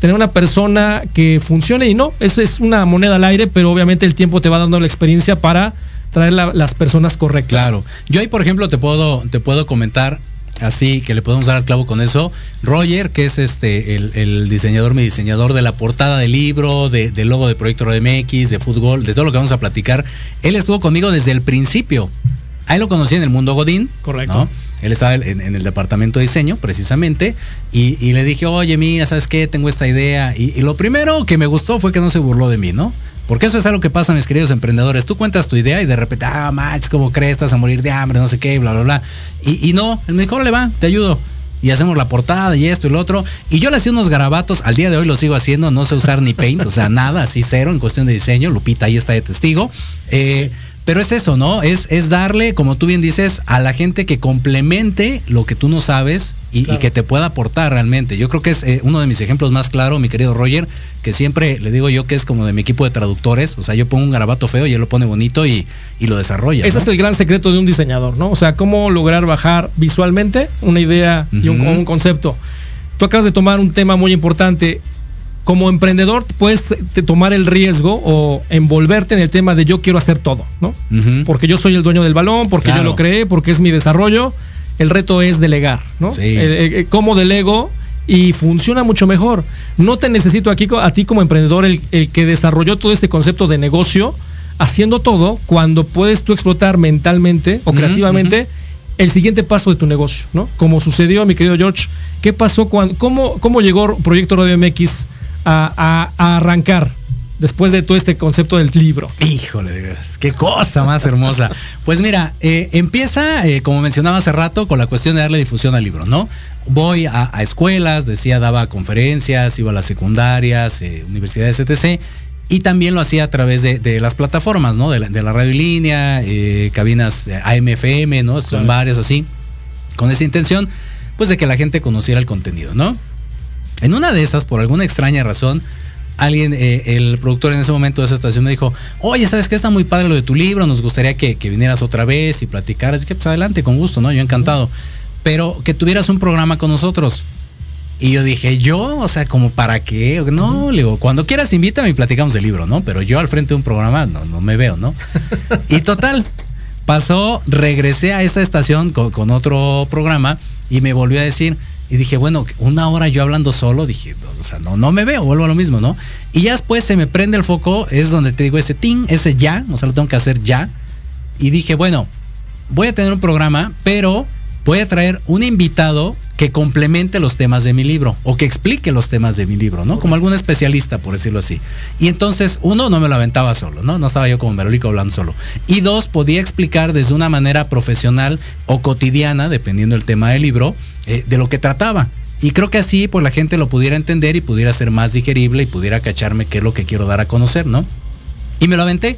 tener una persona que funcione y no, eso es una moneda al aire, pero obviamente el tiempo te va dando la experiencia para traer las personas correctas. Claro. Yo ahí, por ejemplo, te puedo, te puedo comentar así que le podemos dar al clavo con eso. Roger, que es este el, diseñador, mi diseñador de la portada del libro, de, del logo de Proyecto MX, de fútbol, de todo lo que vamos a platicar. Él estuvo conmigo desde el principio. Ahí lo conocí en el mundo Godín. Correcto. Él estaba en, el departamento de diseño, precisamente, y, le dije, oye, mía, ¿sabes qué? Tengo esta idea. Y, lo primero que me gustó fue que no se burló de mí, ¿no? Porque eso es algo que pasa, mis queridos emprendedores. Tú cuentas tu idea y de repente, ah, Max, ¿cómo crees? Estás a morir de hambre, no sé qué, bla, bla, bla. Y, no, el mejor le va, te ayudo. Y hacemos la portada y esto y lo otro. Y yo le hacía unos garabatos, al día de hoy lo sigo haciendo, no sé usar ni paint, o sea, nada, así cero en cuestión de diseño. Lupita ahí está de testigo. Eh, pero es eso, ¿no? Es, es darle, como tú bien dices, a la gente que complemente lo que tú no sabes y, que te pueda aportar realmente. Yo creo que es eh, uno de mis ejemplos más claros, mi querido Roger, que siempre le digo yo que es como de mi equipo de traductores. O sea, yo pongo un garabato feo y él lo pone bonito y, lo desarrolla. Ese es el gran secreto de un diseñador, ¿no? O sea, cómo lograr bajar visualmente una idea y un, un concepto. Tú acabas de tomar un tema muy importante como emprendedor puedes tomar el riesgo o envolverte en el tema de yo quiero hacer todo, ¿no? Porque yo soy el dueño del balón, porque yo lo creé, porque es mi desarrollo. El reto es delegar, ¿no? Sí. Eh, eh, eh, ¿Cómo delego? Y funciona mucho mejor. No te necesito aquí a ti como emprendedor, el, que desarrolló todo este concepto de negocio, haciendo todo cuando puedes tú explotar mentalmente o creativamente el siguiente paso de tu negocio, ¿no? Como sucedió, mi querido George, ¿qué pasó cuando, cómo, cómo llegó Proyecto Radio MX a, arrancar. después de todo este concepto del libro? Híjole, veras, qué cosa más hermosa. Pues mira, eh, empieza, eh, como mencionaba hace rato, con la cuestión de darle difusión al libro, ¿no? Voy a, escuelas, decía, daba conferencias, iba a las secundarias, eh, universidades, etc. Y también lo hacía a través de, las plataformas, ¿no? De la, de la radio línea, cabinas AMFM, ¿no? Estuve en varias así, con esa intención, pues de que la gente conociera el contenido, ¿no? En una de esas, por alguna extraña razón, alguien, eh, el productor en ese momento de esa estación me dijo, oye, ¿sabes qué? Está muy padre lo de tu libro, nos gustaría que, vinieras otra vez y platicaras. Así que pues adelante, con gusto, ¿no? Yo encantado. Pero que tuvieras un programa con nosotros. Y yo dije, yo, o sea, como para qué, no, le digo, cuando quieras invítame y platicamos del libro, ¿no? Pero yo al frente de un programa no, no me veo, ¿no? y total, pasó, regresé a esa estación con, con otro programa y me volvió a decir, y dije, bueno, una hora yo hablando solo, dije, o sea, no, no me veo, vuelvo a lo mismo, ¿no? Y ya después se me prende el foco, es donde te digo ese ting, ese ya, o sea, lo tengo que hacer ya. Y dije, bueno, voy a tener un programa, pero voy a traer un invitado que complemente los temas de mi libro o que explique los temas de mi libro, ¿no? Como algún especialista, por decirlo así. Y entonces, uno, no me lo aventaba solo, ¿no? No estaba yo como merolico hablando solo. Y dos, podía explicar desde una manera profesional o cotidiana, dependiendo del tema del libro, eh, de lo que trataba. Y creo que así pues la gente lo pudiera entender y pudiera ser más digerible y pudiera cacharme qué es lo que quiero dar a conocer, ¿no? Y me lo aventé.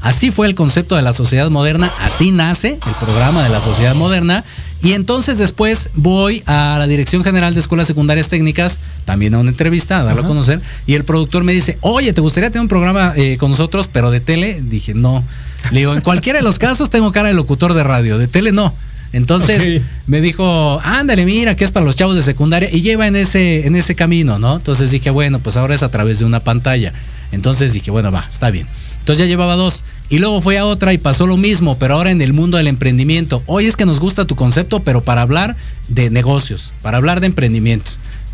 Así fue el concepto de la sociedad moderna, así nace el programa de la sociedad moderna. Y entonces después voy a la Dirección General de Escuelas Secundarias Técnicas, también a una entrevista, a darlo a conocer, y el productor me dice, oye, ¿te gustaría tener un programa eh, con nosotros, pero de tele? Dije, no. Le digo, en cualquiera de los casos tengo cara de locutor de radio, de tele no. Entonces me dijo, ándale, mira, que es para los chavos de secundaria y lleva en ese, en ese camino, ¿no? Entonces dije, bueno, pues ahora es a través de una pantalla. Entonces dije, bueno, va, está bien. Entonces ya llevaba dos. Y luego fue a otra y pasó lo mismo, pero ahora en el mundo del emprendimiento. Hoy es que nos gusta tu concepto, pero para hablar de negocios, para hablar de emprendimiento.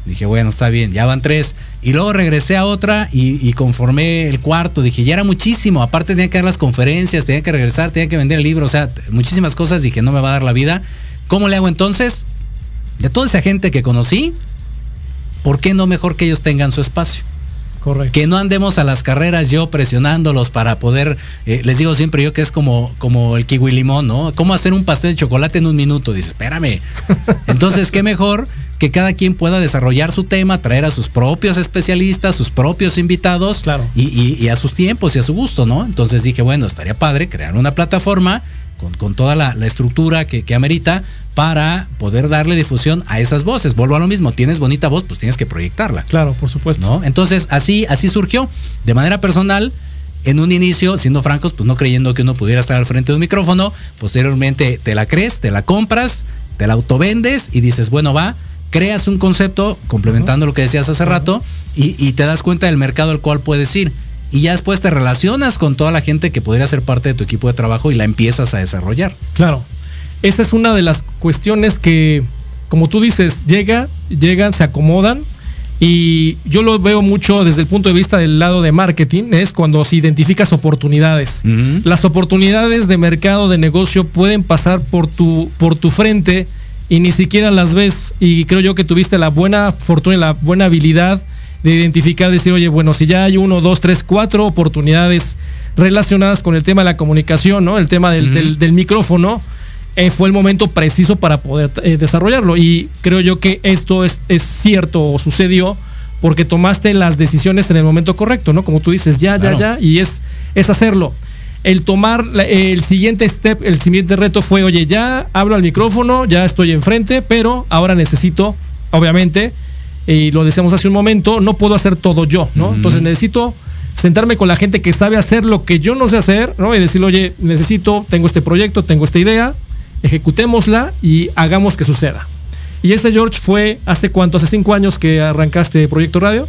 Dije, bueno, está bien, ya van tres. Y luego regresé a otra y, conformé el cuarto. Dije, ya era muchísimo. Aparte tenía que dar las conferencias, tenía que regresar, tenía que vender el libro. O sea, muchísimas cosas. Dije, no me va a dar la vida. ¿Cómo le hago entonces? De toda esa gente que conocí, ¿por qué no mejor que ellos tengan su espacio? Correcto. Que no andemos a las carreras yo presionándolos para poder, eh, les digo siempre yo que es como, como el kiwi limón, ¿no? ¿Cómo hacer un pastel de chocolate en un minuto? Dice, espérame. *laughs* Entonces, ¿qué mejor que cada quien pueda desarrollar su tema, traer a sus propios especialistas, sus propios invitados claro. y, a sus tiempos y a su gusto, ¿no? Entonces dije, bueno, estaría padre crear una plataforma con, toda la, estructura que, que, amerita para poder darle difusión a esas voces. Vuelvo a lo mismo, tienes bonita voz, pues tienes que proyectarla. Claro, por supuesto. ¿no? Entonces así, así surgió. De manera personal, en un inicio, siendo francos, pues no creyendo que uno pudiera estar al frente de un micrófono, posteriormente te la crees, te la compras, te la autovendes y dices, bueno, va, creas un concepto, complementando lo que decías hace rato, y, te das cuenta del mercado al cual puedes ir. Y ya después te relacionas con toda la gente que podría ser parte de tu equipo de trabajo y la empiezas a desarrollar. Claro. Esa es una de las cuestiones que, como tú dices, llega, llegan, se acomodan. Y yo lo veo mucho desde el punto de vista del lado de marketing, es cuando se identificas oportunidades. Las oportunidades de mercado, de negocio pueden pasar por tu, por tu frente y ni siquiera las ves. Y creo yo que tuviste la buena fortuna y la buena habilidad de identificar, decir, oye, bueno, si ya hay uno, dos, tres, cuatro oportunidades relacionadas con el tema de la comunicación, ¿no? El tema del, del, micrófono, eh, fue el momento preciso para poder eh, desarrollarlo. Y creo yo que esto es, es cierto o sucedió porque tomaste las decisiones en el momento correcto, ¿no? Como tú dices, ya, ya, ya, y es, es hacerlo el tomar el siguiente step, el siguiente reto fue, oye, ya hablo al micrófono, ya estoy enfrente, pero ahora necesito, obviamente, y lo decíamos hace un momento, no puedo hacer todo yo, ¿no? Entonces necesito sentarme con la gente que sabe hacer lo que yo no sé hacer, ¿no? Y decirle, oye, necesito, tengo este proyecto, tengo esta idea, ejecutémosla y hagamos que suceda. Y ese George fue hace cuánto, hace cinco años que arrancaste Proyecto Radio.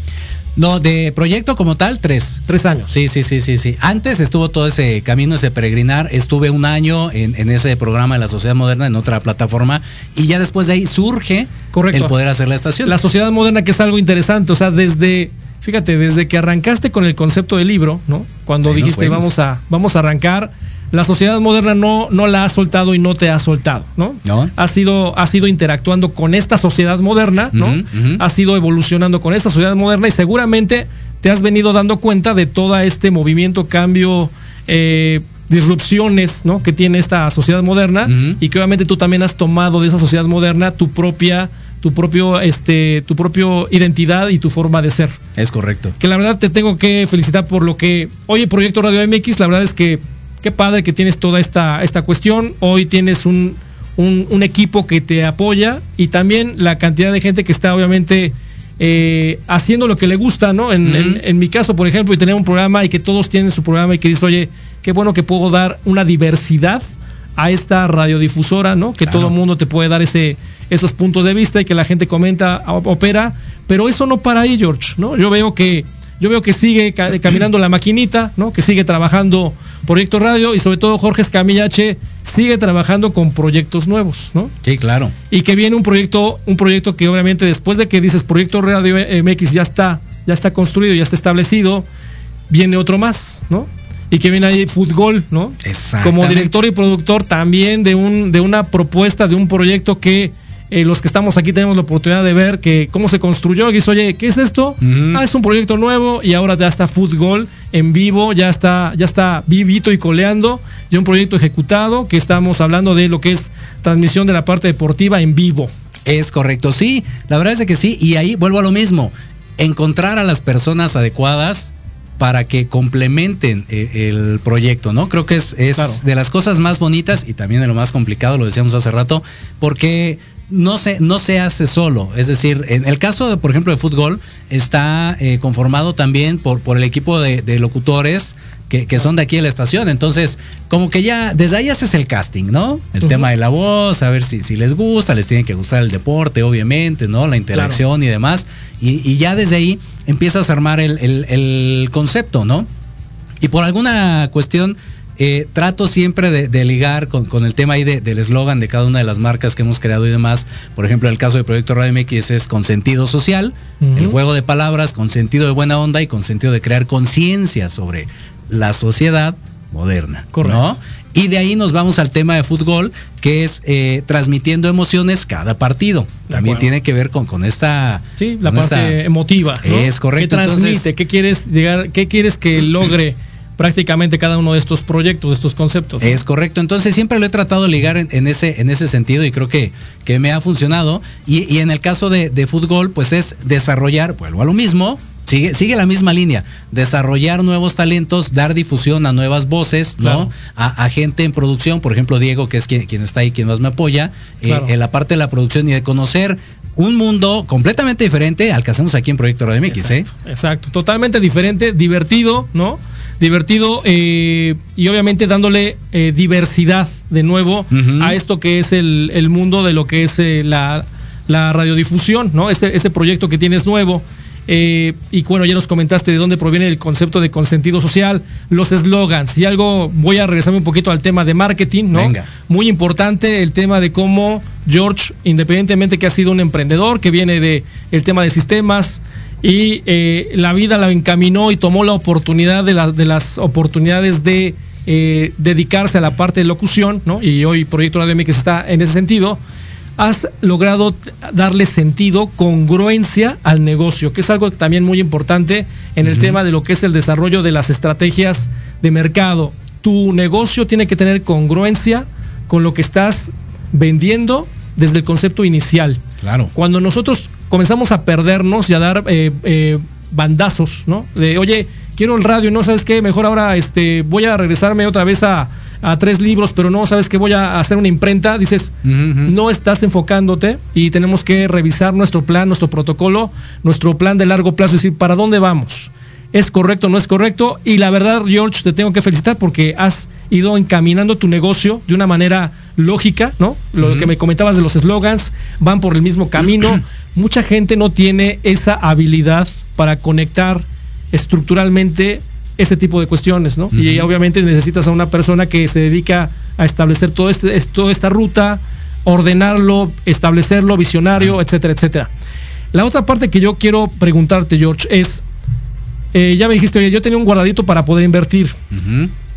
No, de proyecto como tal, tres. Tres años. Sí, sí, sí, sí, sí. Antes estuvo todo ese camino, ese peregrinar. Estuve un año en, ese programa de la Sociedad Moderna, en otra plataforma, y ya después de ahí surge el poder hacer la estación. La Sociedad Moderna, que es algo interesante, o sea, desde, fíjate, desde que arrancaste con el concepto del libro, ¿no? Cuando dijiste vamos a, vamos a arrancar la sociedad moderna no, no la ha soltado y no te ha soltado, ¿no? ¿No? Ha sido, ha sido interactuando con esta sociedad moderna, ¿no? Ha sido evolucionando con esta sociedad moderna y seguramente te has venido dando cuenta de todo este movimiento, cambio, eh, disrupciones ¿no? que tiene esta sociedad moderna y que obviamente tú también has tomado de esa sociedad moderna tu propia tu propio este tu propio identidad y tu forma de ser. Es correcto. Que la verdad te tengo que felicitar por lo que oye Proyecto Radio MX, la verdad es que qué padre que tienes toda esta esta cuestión, hoy tienes un un, equipo que te apoya y también la cantidad de gente que está obviamente eh, haciendo lo que le gusta, ¿no? En, mi caso, por ejemplo, y tener un programa y que todos tienen su programa y que dice, oye, qué bueno que puedo dar una diversidad a esta radiodifusora, ¿no? Que todo el mundo te puede dar ese, esos puntos de vista y que la gente comenta, opera, pero eso no para ahí, George, ¿no? Yo veo que yo veo que sigue caminando la maquinita, ¿no? Que sigue trabajando Proyecto Radio y sobre todo Jorge Escamillache sigue trabajando con proyectos nuevos, ¿no? Sí, claro. Y que viene un proyecto, un proyecto que obviamente después de que dices Proyecto Radio MX ya está, ya está construido, ya está establecido, viene otro más, ¿no? Y que viene ahí Fútbol, ¿no? Como director y productor también de un de una propuesta de un proyecto que eh, los que estamos aquí tenemos la oportunidad de ver que cómo se construyó. Y dice, oye, ¿qué es esto? Ah, es un proyecto nuevo y ahora ya está fútbol en vivo, ya está, ya está vivito y coleando. Y un proyecto ejecutado que estamos hablando de lo que es transmisión de la parte deportiva en vivo. Es correcto, sí, la verdad es que sí. Y ahí vuelvo a lo mismo, encontrar a las personas adecuadas para que complementen eh, el proyecto, ¿no? Creo que es, es de las cosas más bonitas y también de lo más complicado, lo decíamos hace rato, porque no se, no se hace solo. Es decir, en el caso, de, por ejemplo, de fútbol, está eh, conformado también por, por el equipo de, locutores que, son de aquí de la estación. Entonces, como que ya, desde ahí haces el casting, ¿no? El tema de la voz, a ver si, si les gusta, les tiene que gustar el deporte, obviamente, ¿no? La interacción y demás. Y, ya desde ahí empiezas a armar el, el concepto, ¿no? Y por alguna cuestión eh, trato siempre de, ligar con, el tema ahí del eslogan de cada una de las marcas que hemos creado y demás. Por ejemplo, el caso del proyecto Radio MX es con sentido social, el juego de palabras con sentido de buena onda y con sentido de crear conciencia sobre la sociedad moderna. Correcto. Y de ahí nos vamos al tema de fútbol, que es eh, transmitiendo emociones cada partido. También tiene que ver con, con esta. Sí, la parte emotiva. Es correcto. ¿Qué transmite? ¿Qué quieres llegar? ¿Qué quieres que *clears throat* logre? Prácticamente cada uno de estos proyectos, de estos conceptos. Es correcto, entonces siempre lo he tratado de ligar en, ese, en ese sentido y creo que, que me ha funcionado. Y, en el caso de, fútbol, pues es desarrollar, vuelvo a lo mismo, Sigue, sigue, la misma línea, desarrollar nuevos talentos, dar difusión a nuevas voces, ¿no? A, gente en producción, por ejemplo, Diego, que es quien, quien está ahí, quien más me apoya, eh, en la parte de la producción y de conocer un mundo completamente diferente al que hacemos aquí en Proyecto Radio MX, ¿eh? Exacto, totalmente diferente, divertido, ¿no? Divertido eh, y obviamente dándole eh, diversidad de nuevo a esto que es el, mundo de lo que es eh, la, radiodifusión, ¿no? Ese, ese proyecto que tienes nuevo. y bueno, ya nos comentaste de dónde proviene el concepto de consentido social, los eslogans y algo, voy a regresarme un poquito al tema de marketing, ¿no? Muy importante el tema de cómo George, independientemente que ha sido un emprendedor, que viene de el tema de sistemas, y eh, la vida la encaminó y tomó la oportunidad de, de las oportunidades de eh, dedicarse a la parte de locución, ¿no? Y hoy Proyecto Radio MX está en ese sentido. Has logrado darle sentido, congruencia al negocio, que es algo también muy importante en el tema de lo que es el desarrollo de las estrategias de mercado. Tu negocio tiene que tener congruencia con lo que estás vendiendo desde el concepto inicial. Claro. Cuando nosotros comenzamos a perdernos y a dar eh, eh, bandazos, ¿no? De, oye, quiero el radio, ¿no? ¿Sabes qué? Mejor ahora este, voy a regresarme otra vez a, tres libros, pero no, ¿sabes qué? Voy a hacer una imprenta. Dices, no estás enfocándote y tenemos que revisar nuestro plan, nuestro protocolo, nuestro plan de largo plazo y decir, ¿para dónde vamos? ¿Es correcto no es correcto? Y la verdad, George, te tengo que felicitar porque has ido encaminando tu negocio de una manera lógica, ¿no? Lo que me comentabas de los eslogans, van por el mismo camino. *clears throat* Mucha gente no tiene esa habilidad para conectar estructuralmente ese tipo de cuestiones, ¿no? Y obviamente necesitas a una persona que se dedica a establecer todo este, toda esta ruta, ordenarlo, establecerlo, visionario, etcétera, etcétera. La otra parte que yo quiero preguntarte, George, es, eh, ya me dijiste, oye, yo tenía un guardadito para poder invertir.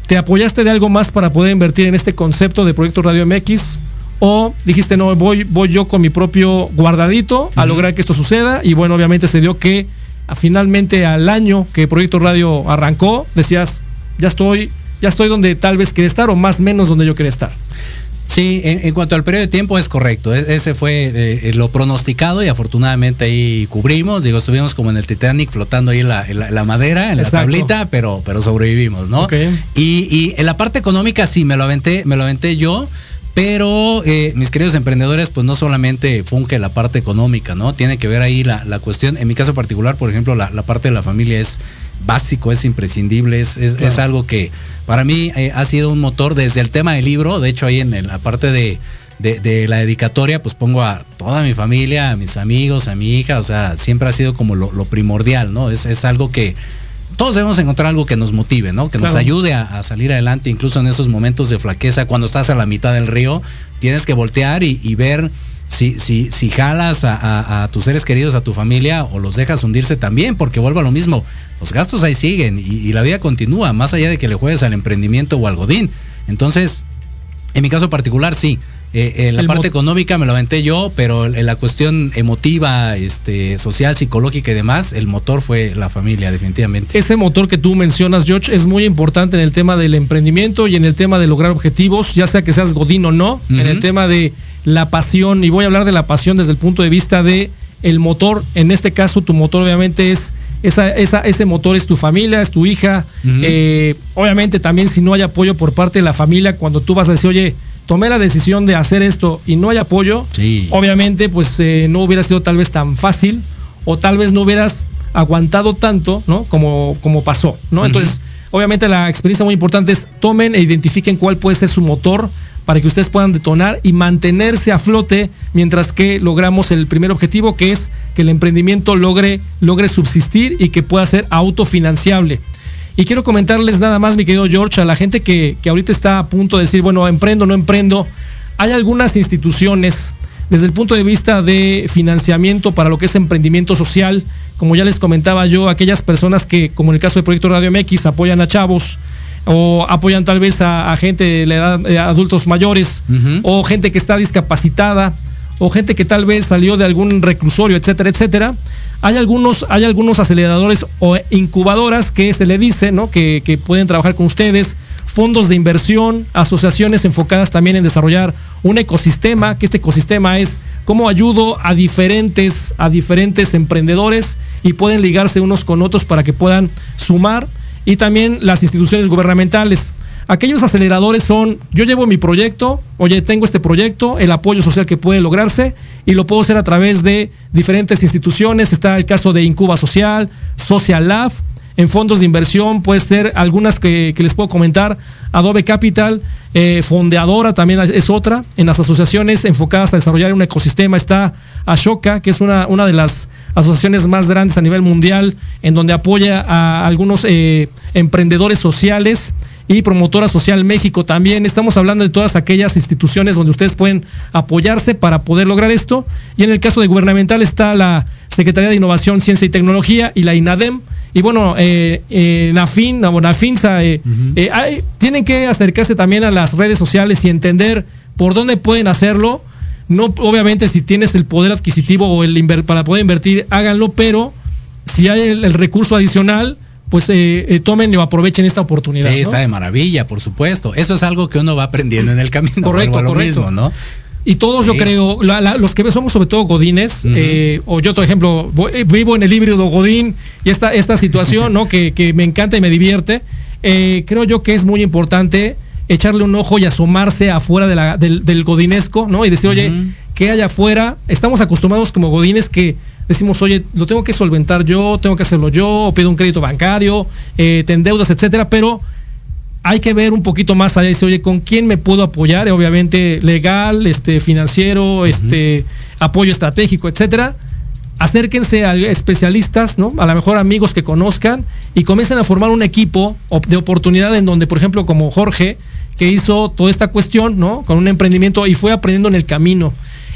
¿Te apoyaste de algo más para poder invertir en este concepto de Proyecto Radio MX? ¿O dijiste, no, voy, voy yo con mi propio guardadito a lograr que esto suceda? Y bueno, obviamente se dio que finalmente al año que Proyecto Radio arrancó, decías, ya estoy, ya estoy donde tal vez quería estar o más menos donde yo quería estar. Sí, en, cuanto al periodo de tiempo es correcto. E, ese fue eh, eh, lo pronosticado y afortunadamente ahí cubrimos. Digo, estuvimos como en el Titanic flotando ahí en la, madera, en la tablita, pero, pero sobrevivimos, ¿no? Y, y, en la parte económica sí, me lo aventé, me lo aventé yo. Pero eh, mis queridos emprendedores, pues no solamente funge la parte económica, ¿no? Tiene que ver ahí la, cuestión, en mi caso particular, por ejemplo, la, parte de la familia es básico, es imprescindible, es, es, algo que para mí eh, ha sido un motor desde el tema del libro, de hecho ahí en, la parte de, la dedicatoria, pues pongo a toda mi familia, a mis amigos, a mi hija, o sea, siempre ha sido como lo, primordial, ¿no? Es, es algo que todos debemos encontrar algo que nos motive, ¿no? Que nos ayude a, salir adelante, incluso en esos momentos de flaqueza, cuando estás a la mitad del río, tienes que voltear y, ver si, si, si jalas a, tus seres queridos, a tu familia, o los dejas hundirse también, porque vuelve a lo mismo. Los gastos ahí siguen y, la vida continúa, más allá de que le juegues al emprendimiento o al godín. Entonces, en mi caso particular, sí. Eh, eh, la parte económica me lo aventé yo, pero en la cuestión emotiva, este, social, psicológica y demás, el motor fue la familia, definitivamente. Ese motor que tú mencionas, George, es muy importante en el tema del emprendimiento y en el tema de lograr objetivos, ya sea que seas godín o no, en el tema de la pasión, y voy a hablar de la pasión desde el punto de vista de el motor, en este caso tu motor obviamente es esa, esa, ese motor es tu familia, es tu hija. Eh, obviamente también si no hay apoyo por parte de la familia, cuando tú vas a decir, oye, tomé la decisión de hacer esto y no hay apoyo, obviamente pues eh, no hubiera sido tal vez tan fácil o tal vez no hubieras aguantado tanto, ¿no? Como, como pasó, ¿no? Entonces, obviamente la experiencia muy importante es tomen e identifiquen cuál puede ser su motor para que ustedes puedan detonar y mantenerse a flote mientras que logramos el primer objetivo que es que el emprendimiento logre, logre subsistir y que pueda ser autofinanciable. Y quiero comentarles nada más, mi querido George, a la gente que, ahorita está a punto de decir, bueno, emprendo, no emprendo. Hay algunas instituciones desde el punto de vista de financiamiento para lo que es emprendimiento social, como ya les comentaba yo, aquellas personas que, como en el caso del Proyecto Radio MX, apoyan a chavos o apoyan tal vez a, gente de la edad, eh, adultos mayores, o gente que está discapacitada, o gente que tal vez salió de algún reclusorio, etcétera, etcétera. Hay algunos, hay algunos aceleradores o incubadoras que se le dice, ¿no? Que, pueden trabajar con ustedes, fondos de inversión, asociaciones enfocadas también en desarrollar un ecosistema, que este ecosistema es cómo ayudo a diferentes, a diferentes emprendedores y pueden ligarse unos con otros para que puedan sumar. Y también las instituciones gubernamentales. Aquellos aceleradores son, yo llevo mi proyecto, oye, tengo este proyecto, el apoyo social que puede lograrse y lo puedo hacer a través de diferentes instituciones. Está el caso de Incuba Social, Social Lab, en fondos de inversión, puede ser algunas que, les puedo comentar, Adobe Capital, eh, Fondeadora también es otra. En las asociaciones enfocadas a desarrollar un ecosistema está Ashoka, que es una, una de las asociaciones más grandes a nivel mundial, en donde apoya a algunos eh, emprendedores sociales y Promotora Social México también. Estamos hablando de todas aquellas instituciones donde ustedes pueden apoyarse para poder lograr esto. Y en el caso de gubernamental está la Secretaría de Innovación, Ciencia y Tecnología y la INADEM. Y bueno, eh, eh, NAFIN, NAFINSA, eh, eh tienen que acercarse también a las redes sociales y entender por dónde pueden hacerlo. No, obviamente, si tienes el poder adquisitivo o el para poder invertir, háganlo, pero si hay el recurso adicional, pues eh, eh, tomen o aprovechen esta oportunidad. Sí, está de maravilla, por supuesto. Eso es algo que uno va aprendiendo en el camino. Correcto, correcto. Mismo, ¿no? Y todos, yo creo, los que somos sobre todo godines, eh, o yo, por ejemplo, vivo en el híbrido godín y esta, esta situación, ¿no? *laughs* Que, me encanta y me divierte, creo yo que es muy importante echarle un ojo y asomarse afuera de la, del, godinesco, ¿no? Y decir, oye, ¿qué hay afuera? Estamos acostumbrados como godines que decimos, oye, lo tengo que solventar yo, tengo que hacerlo yo, o pido un crédito bancario, eh, te endeudas, etcétera, pero hay que ver un poquito más allá y decir, oye, ¿con quién me puedo apoyar? obviamente legal, este, financiero, este, apoyo estratégico, etcétera. Acérquense a especialistas, ¿no? A lo mejor amigos que conozcan y comiencen a formar un equipo de oportunidad en donde, por ejemplo, como Jorge, que hizo toda esta cuestión, ¿no? Con un emprendimiento y fue aprendiendo en el camino.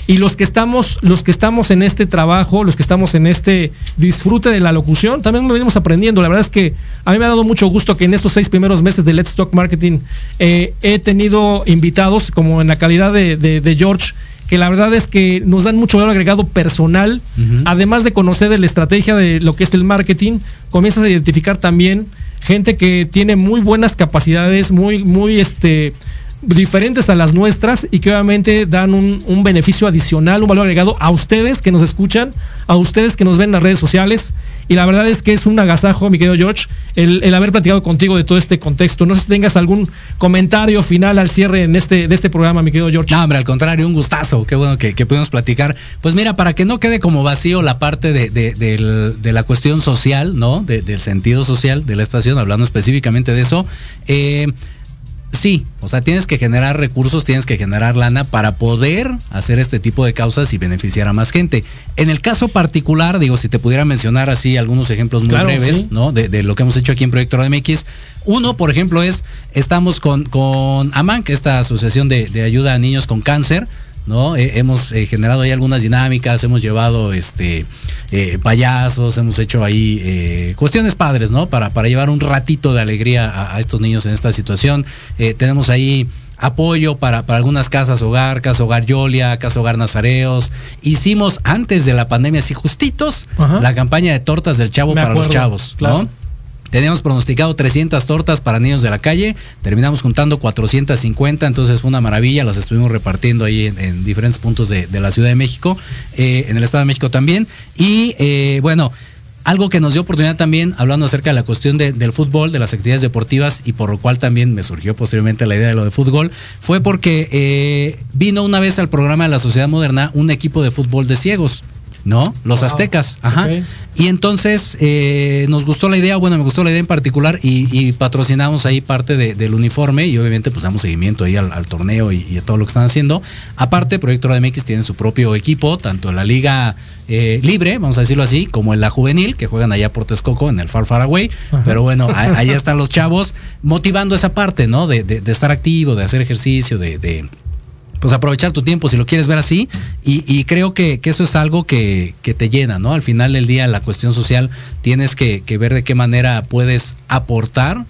Y los que estamos, los que estamos en este trabajo, los que estamos en este disfrute de la locución, también venimos aprendiendo. La verdad es que a mí me ha dado mucho gusto que en estos seis primeros meses de Let's Talk Marketing eh, he tenido invitados, como en la calidad de, George, que la verdad es que nos dan mucho valor agregado personal, además de conocer de la estrategia de lo que es el marketing, comienzas a identificar también gente que tiene muy buenas capacidades, muy, muy este diferentes a las nuestras y que obviamente dan un, beneficio adicional, un valor agregado a ustedes que nos escuchan, a ustedes que nos ven en las redes sociales. Y la verdad es que es un agasajo, mi querido George, el, haber platicado contigo de todo este contexto. No sé si tengas algún comentario final al cierre en este, de este programa, mi querido George. No, hombre, al contrario, un gustazo. Qué bueno que, pudimos platicar. Pues mira, para que no quede como vacío la parte de, la cuestión social, ¿no? del sentido social de la estación, hablando específicamente de eso. Eh, sí, o sea, tienes que generar recursos, tienes que generar lana para poder hacer este tipo de causas y beneficiar a más gente. En el caso particular, digo, si te pudiera mencionar así algunos ejemplos muy breves, ¿no? De, lo que hemos hecho aquí en Proyecto MX. Uno, por ejemplo, es, estamos con, con AMAN, que es esta asociación de ayuda a niños con cáncer ¿no? Eh, hemos eh, generado ahí algunas dinámicas, hemos llevado este eh, payasos, hemos hecho ahí cuestiones padres, ¿no? Para, para llevar un ratito de alegría a, estos niños en esta situación. tenemos ahí apoyo para, para, algunas casas hogar, Casa Hogar Yolia, Casa Hogar Nazareos. Hicimos antes de la pandemia, así justitos, la campaña de tortas del chavo para los chavos, ¿no? Teníamos pronosticado 300 tortas para niños de la calle, terminamos juntando 450, entonces fue una maravilla, las estuvimos repartiendo ahí en, diferentes puntos de, la Ciudad de México, eh, en el Estado de México también. Y eh, bueno, algo que nos dio oportunidad también, hablando acerca de la cuestión del fútbol, de las actividades deportivas, y por lo cual también me surgió posteriormente la idea de lo de fútbol, fue porque eh, vino una vez al programa de la Sociedad Moderna un equipo de fútbol de ciegos. ¿No? Los aztecas, ajá. Y entonces eh, nos gustó la idea, bueno, me gustó la idea en particular y, patrocinamos ahí parte del uniforme y obviamente pues damos seguimiento ahí al, torneo y, a todo lo que están haciendo. Aparte, Proyecto MX tiene su propio equipo, tanto en la liga eh, libre, vamos a decirlo así, como en la juvenil, que juegan allá por Texcoco, en el Far Far Away. Pero bueno, ahí, están los chavos motivando esa parte, ¿no? De, estar activo, de hacer ejercicio, de pues aprovechar tu tiempo si lo quieres ver así y, creo que, eso es algo que, te llena, ¿no? Al final del día la cuestión social tienes que, ver de qué manera puedes aportar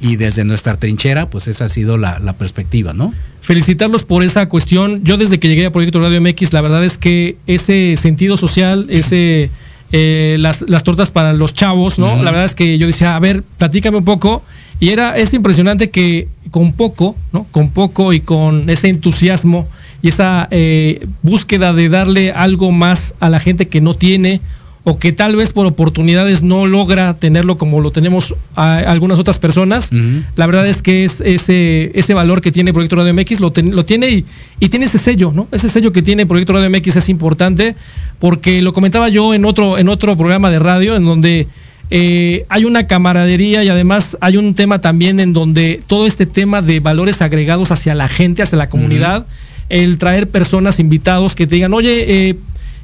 y desde nuestra trinchera pues esa ha sido la, perspectiva, ¿no? Felicitarlos por esa cuestión. Yo desde que llegué a Proyecto Radio MX la verdad es que ese sentido social, ese... Eh, las, tortas para los chavos, ¿no? La verdad es que yo decía, a ver, platícame un poco y era, es impresionante que con poco, ¿no? Con poco y con ese entusiasmo y esa eh, búsqueda de darle algo más a la gente que no tiene o que tal vez por oportunidades no logra tenerlo como lo tenemos a algunas otras personas. La verdad es que es ese, ese valor que tiene Proyecto Radio MX lo, lo tiene y, y, tiene ese sello, ¿no? Ese sello que tiene Proyecto Radio MX es importante porque lo comentaba yo en otro, en otro programa de radio en donde eh, hay una camaradería y además hay un tema también en donde todo este tema de valores agregados hacia la gente, hacia la comunidad, el traer personas, invitados que te digan, oye, eh,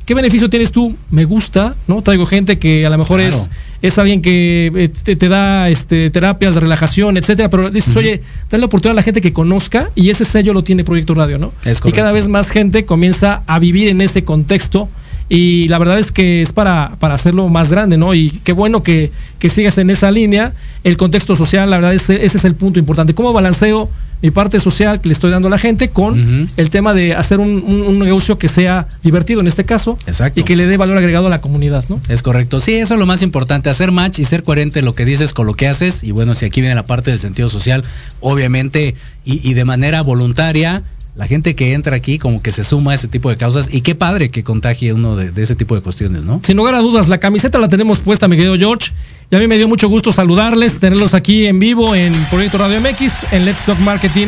¿qué beneficio tienes tú? Me gusta, ¿no? Traigo gente que a lo mejor es, es alguien que eh, te, da este, terapias de relajación, etcétera, pero dices, oye, dale la oportunidad a la gente que conozca y ese sello lo tiene Proyecto Radio, ¿no? y cada vez más gente comienza a vivir en ese contexto y la verdad es que es para, para hacerlo más grande, ¿no? Y qué bueno que, que sigas en esa línea. El contexto social, la verdad, es, ese es el punto importante. ¿Cómo balanceo mi parte social que le estoy dando a la gente con el tema de hacer un, negocio que sea divertido en este caso y que le dé valor agregado a la comunidad, ¿no? Es correcto. Sí, eso es lo más importante, hacer match y ser coherente lo que dices con lo que haces. Y bueno, si aquí viene la parte del sentido social, obviamente, y, y de manera voluntaria, la gente que entra aquí como que se suma a ese tipo de causas y qué padre que contagie uno de, ese tipo de cuestiones, ¿no? Sin lugar a dudas, la camiseta la tenemos puesta, mi querido George. Y a mí me dio mucho gusto saludarles, tenerlos aquí en vivo en Proyecto Radio MX, en Let's Talk Marketing.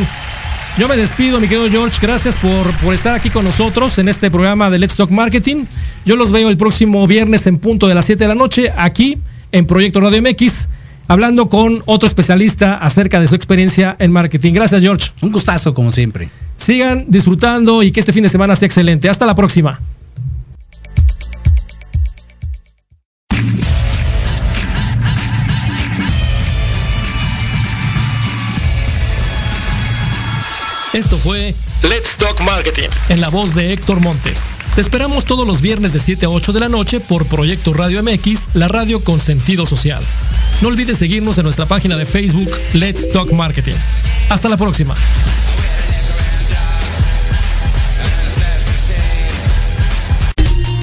Yo me despido, mi querido George. Gracias por, por estar aquí con nosotros en este programa de Let's Talk Marketing. Yo los veo el próximo viernes en punto de las 7 de la noche aquí en Proyecto Radio MX hablando con otro especialista acerca de su experiencia en marketing. Gracias, George. Un gustazo, como siempre. Sigan disfrutando y que este fin de semana sea excelente. Hasta la próxima. Esto fue Let's Talk Marketing en la voz de Héctor Montes. Te esperamos todos los viernes de 7 a 8 de la noche por Proyecto Radio MX, la radio con sentido social. No olvides seguirnos en nuestra página de Facebook Let's Talk Marketing. Hasta la próxima.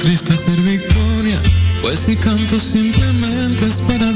Triste ser victoria, pues si canto simplemente es para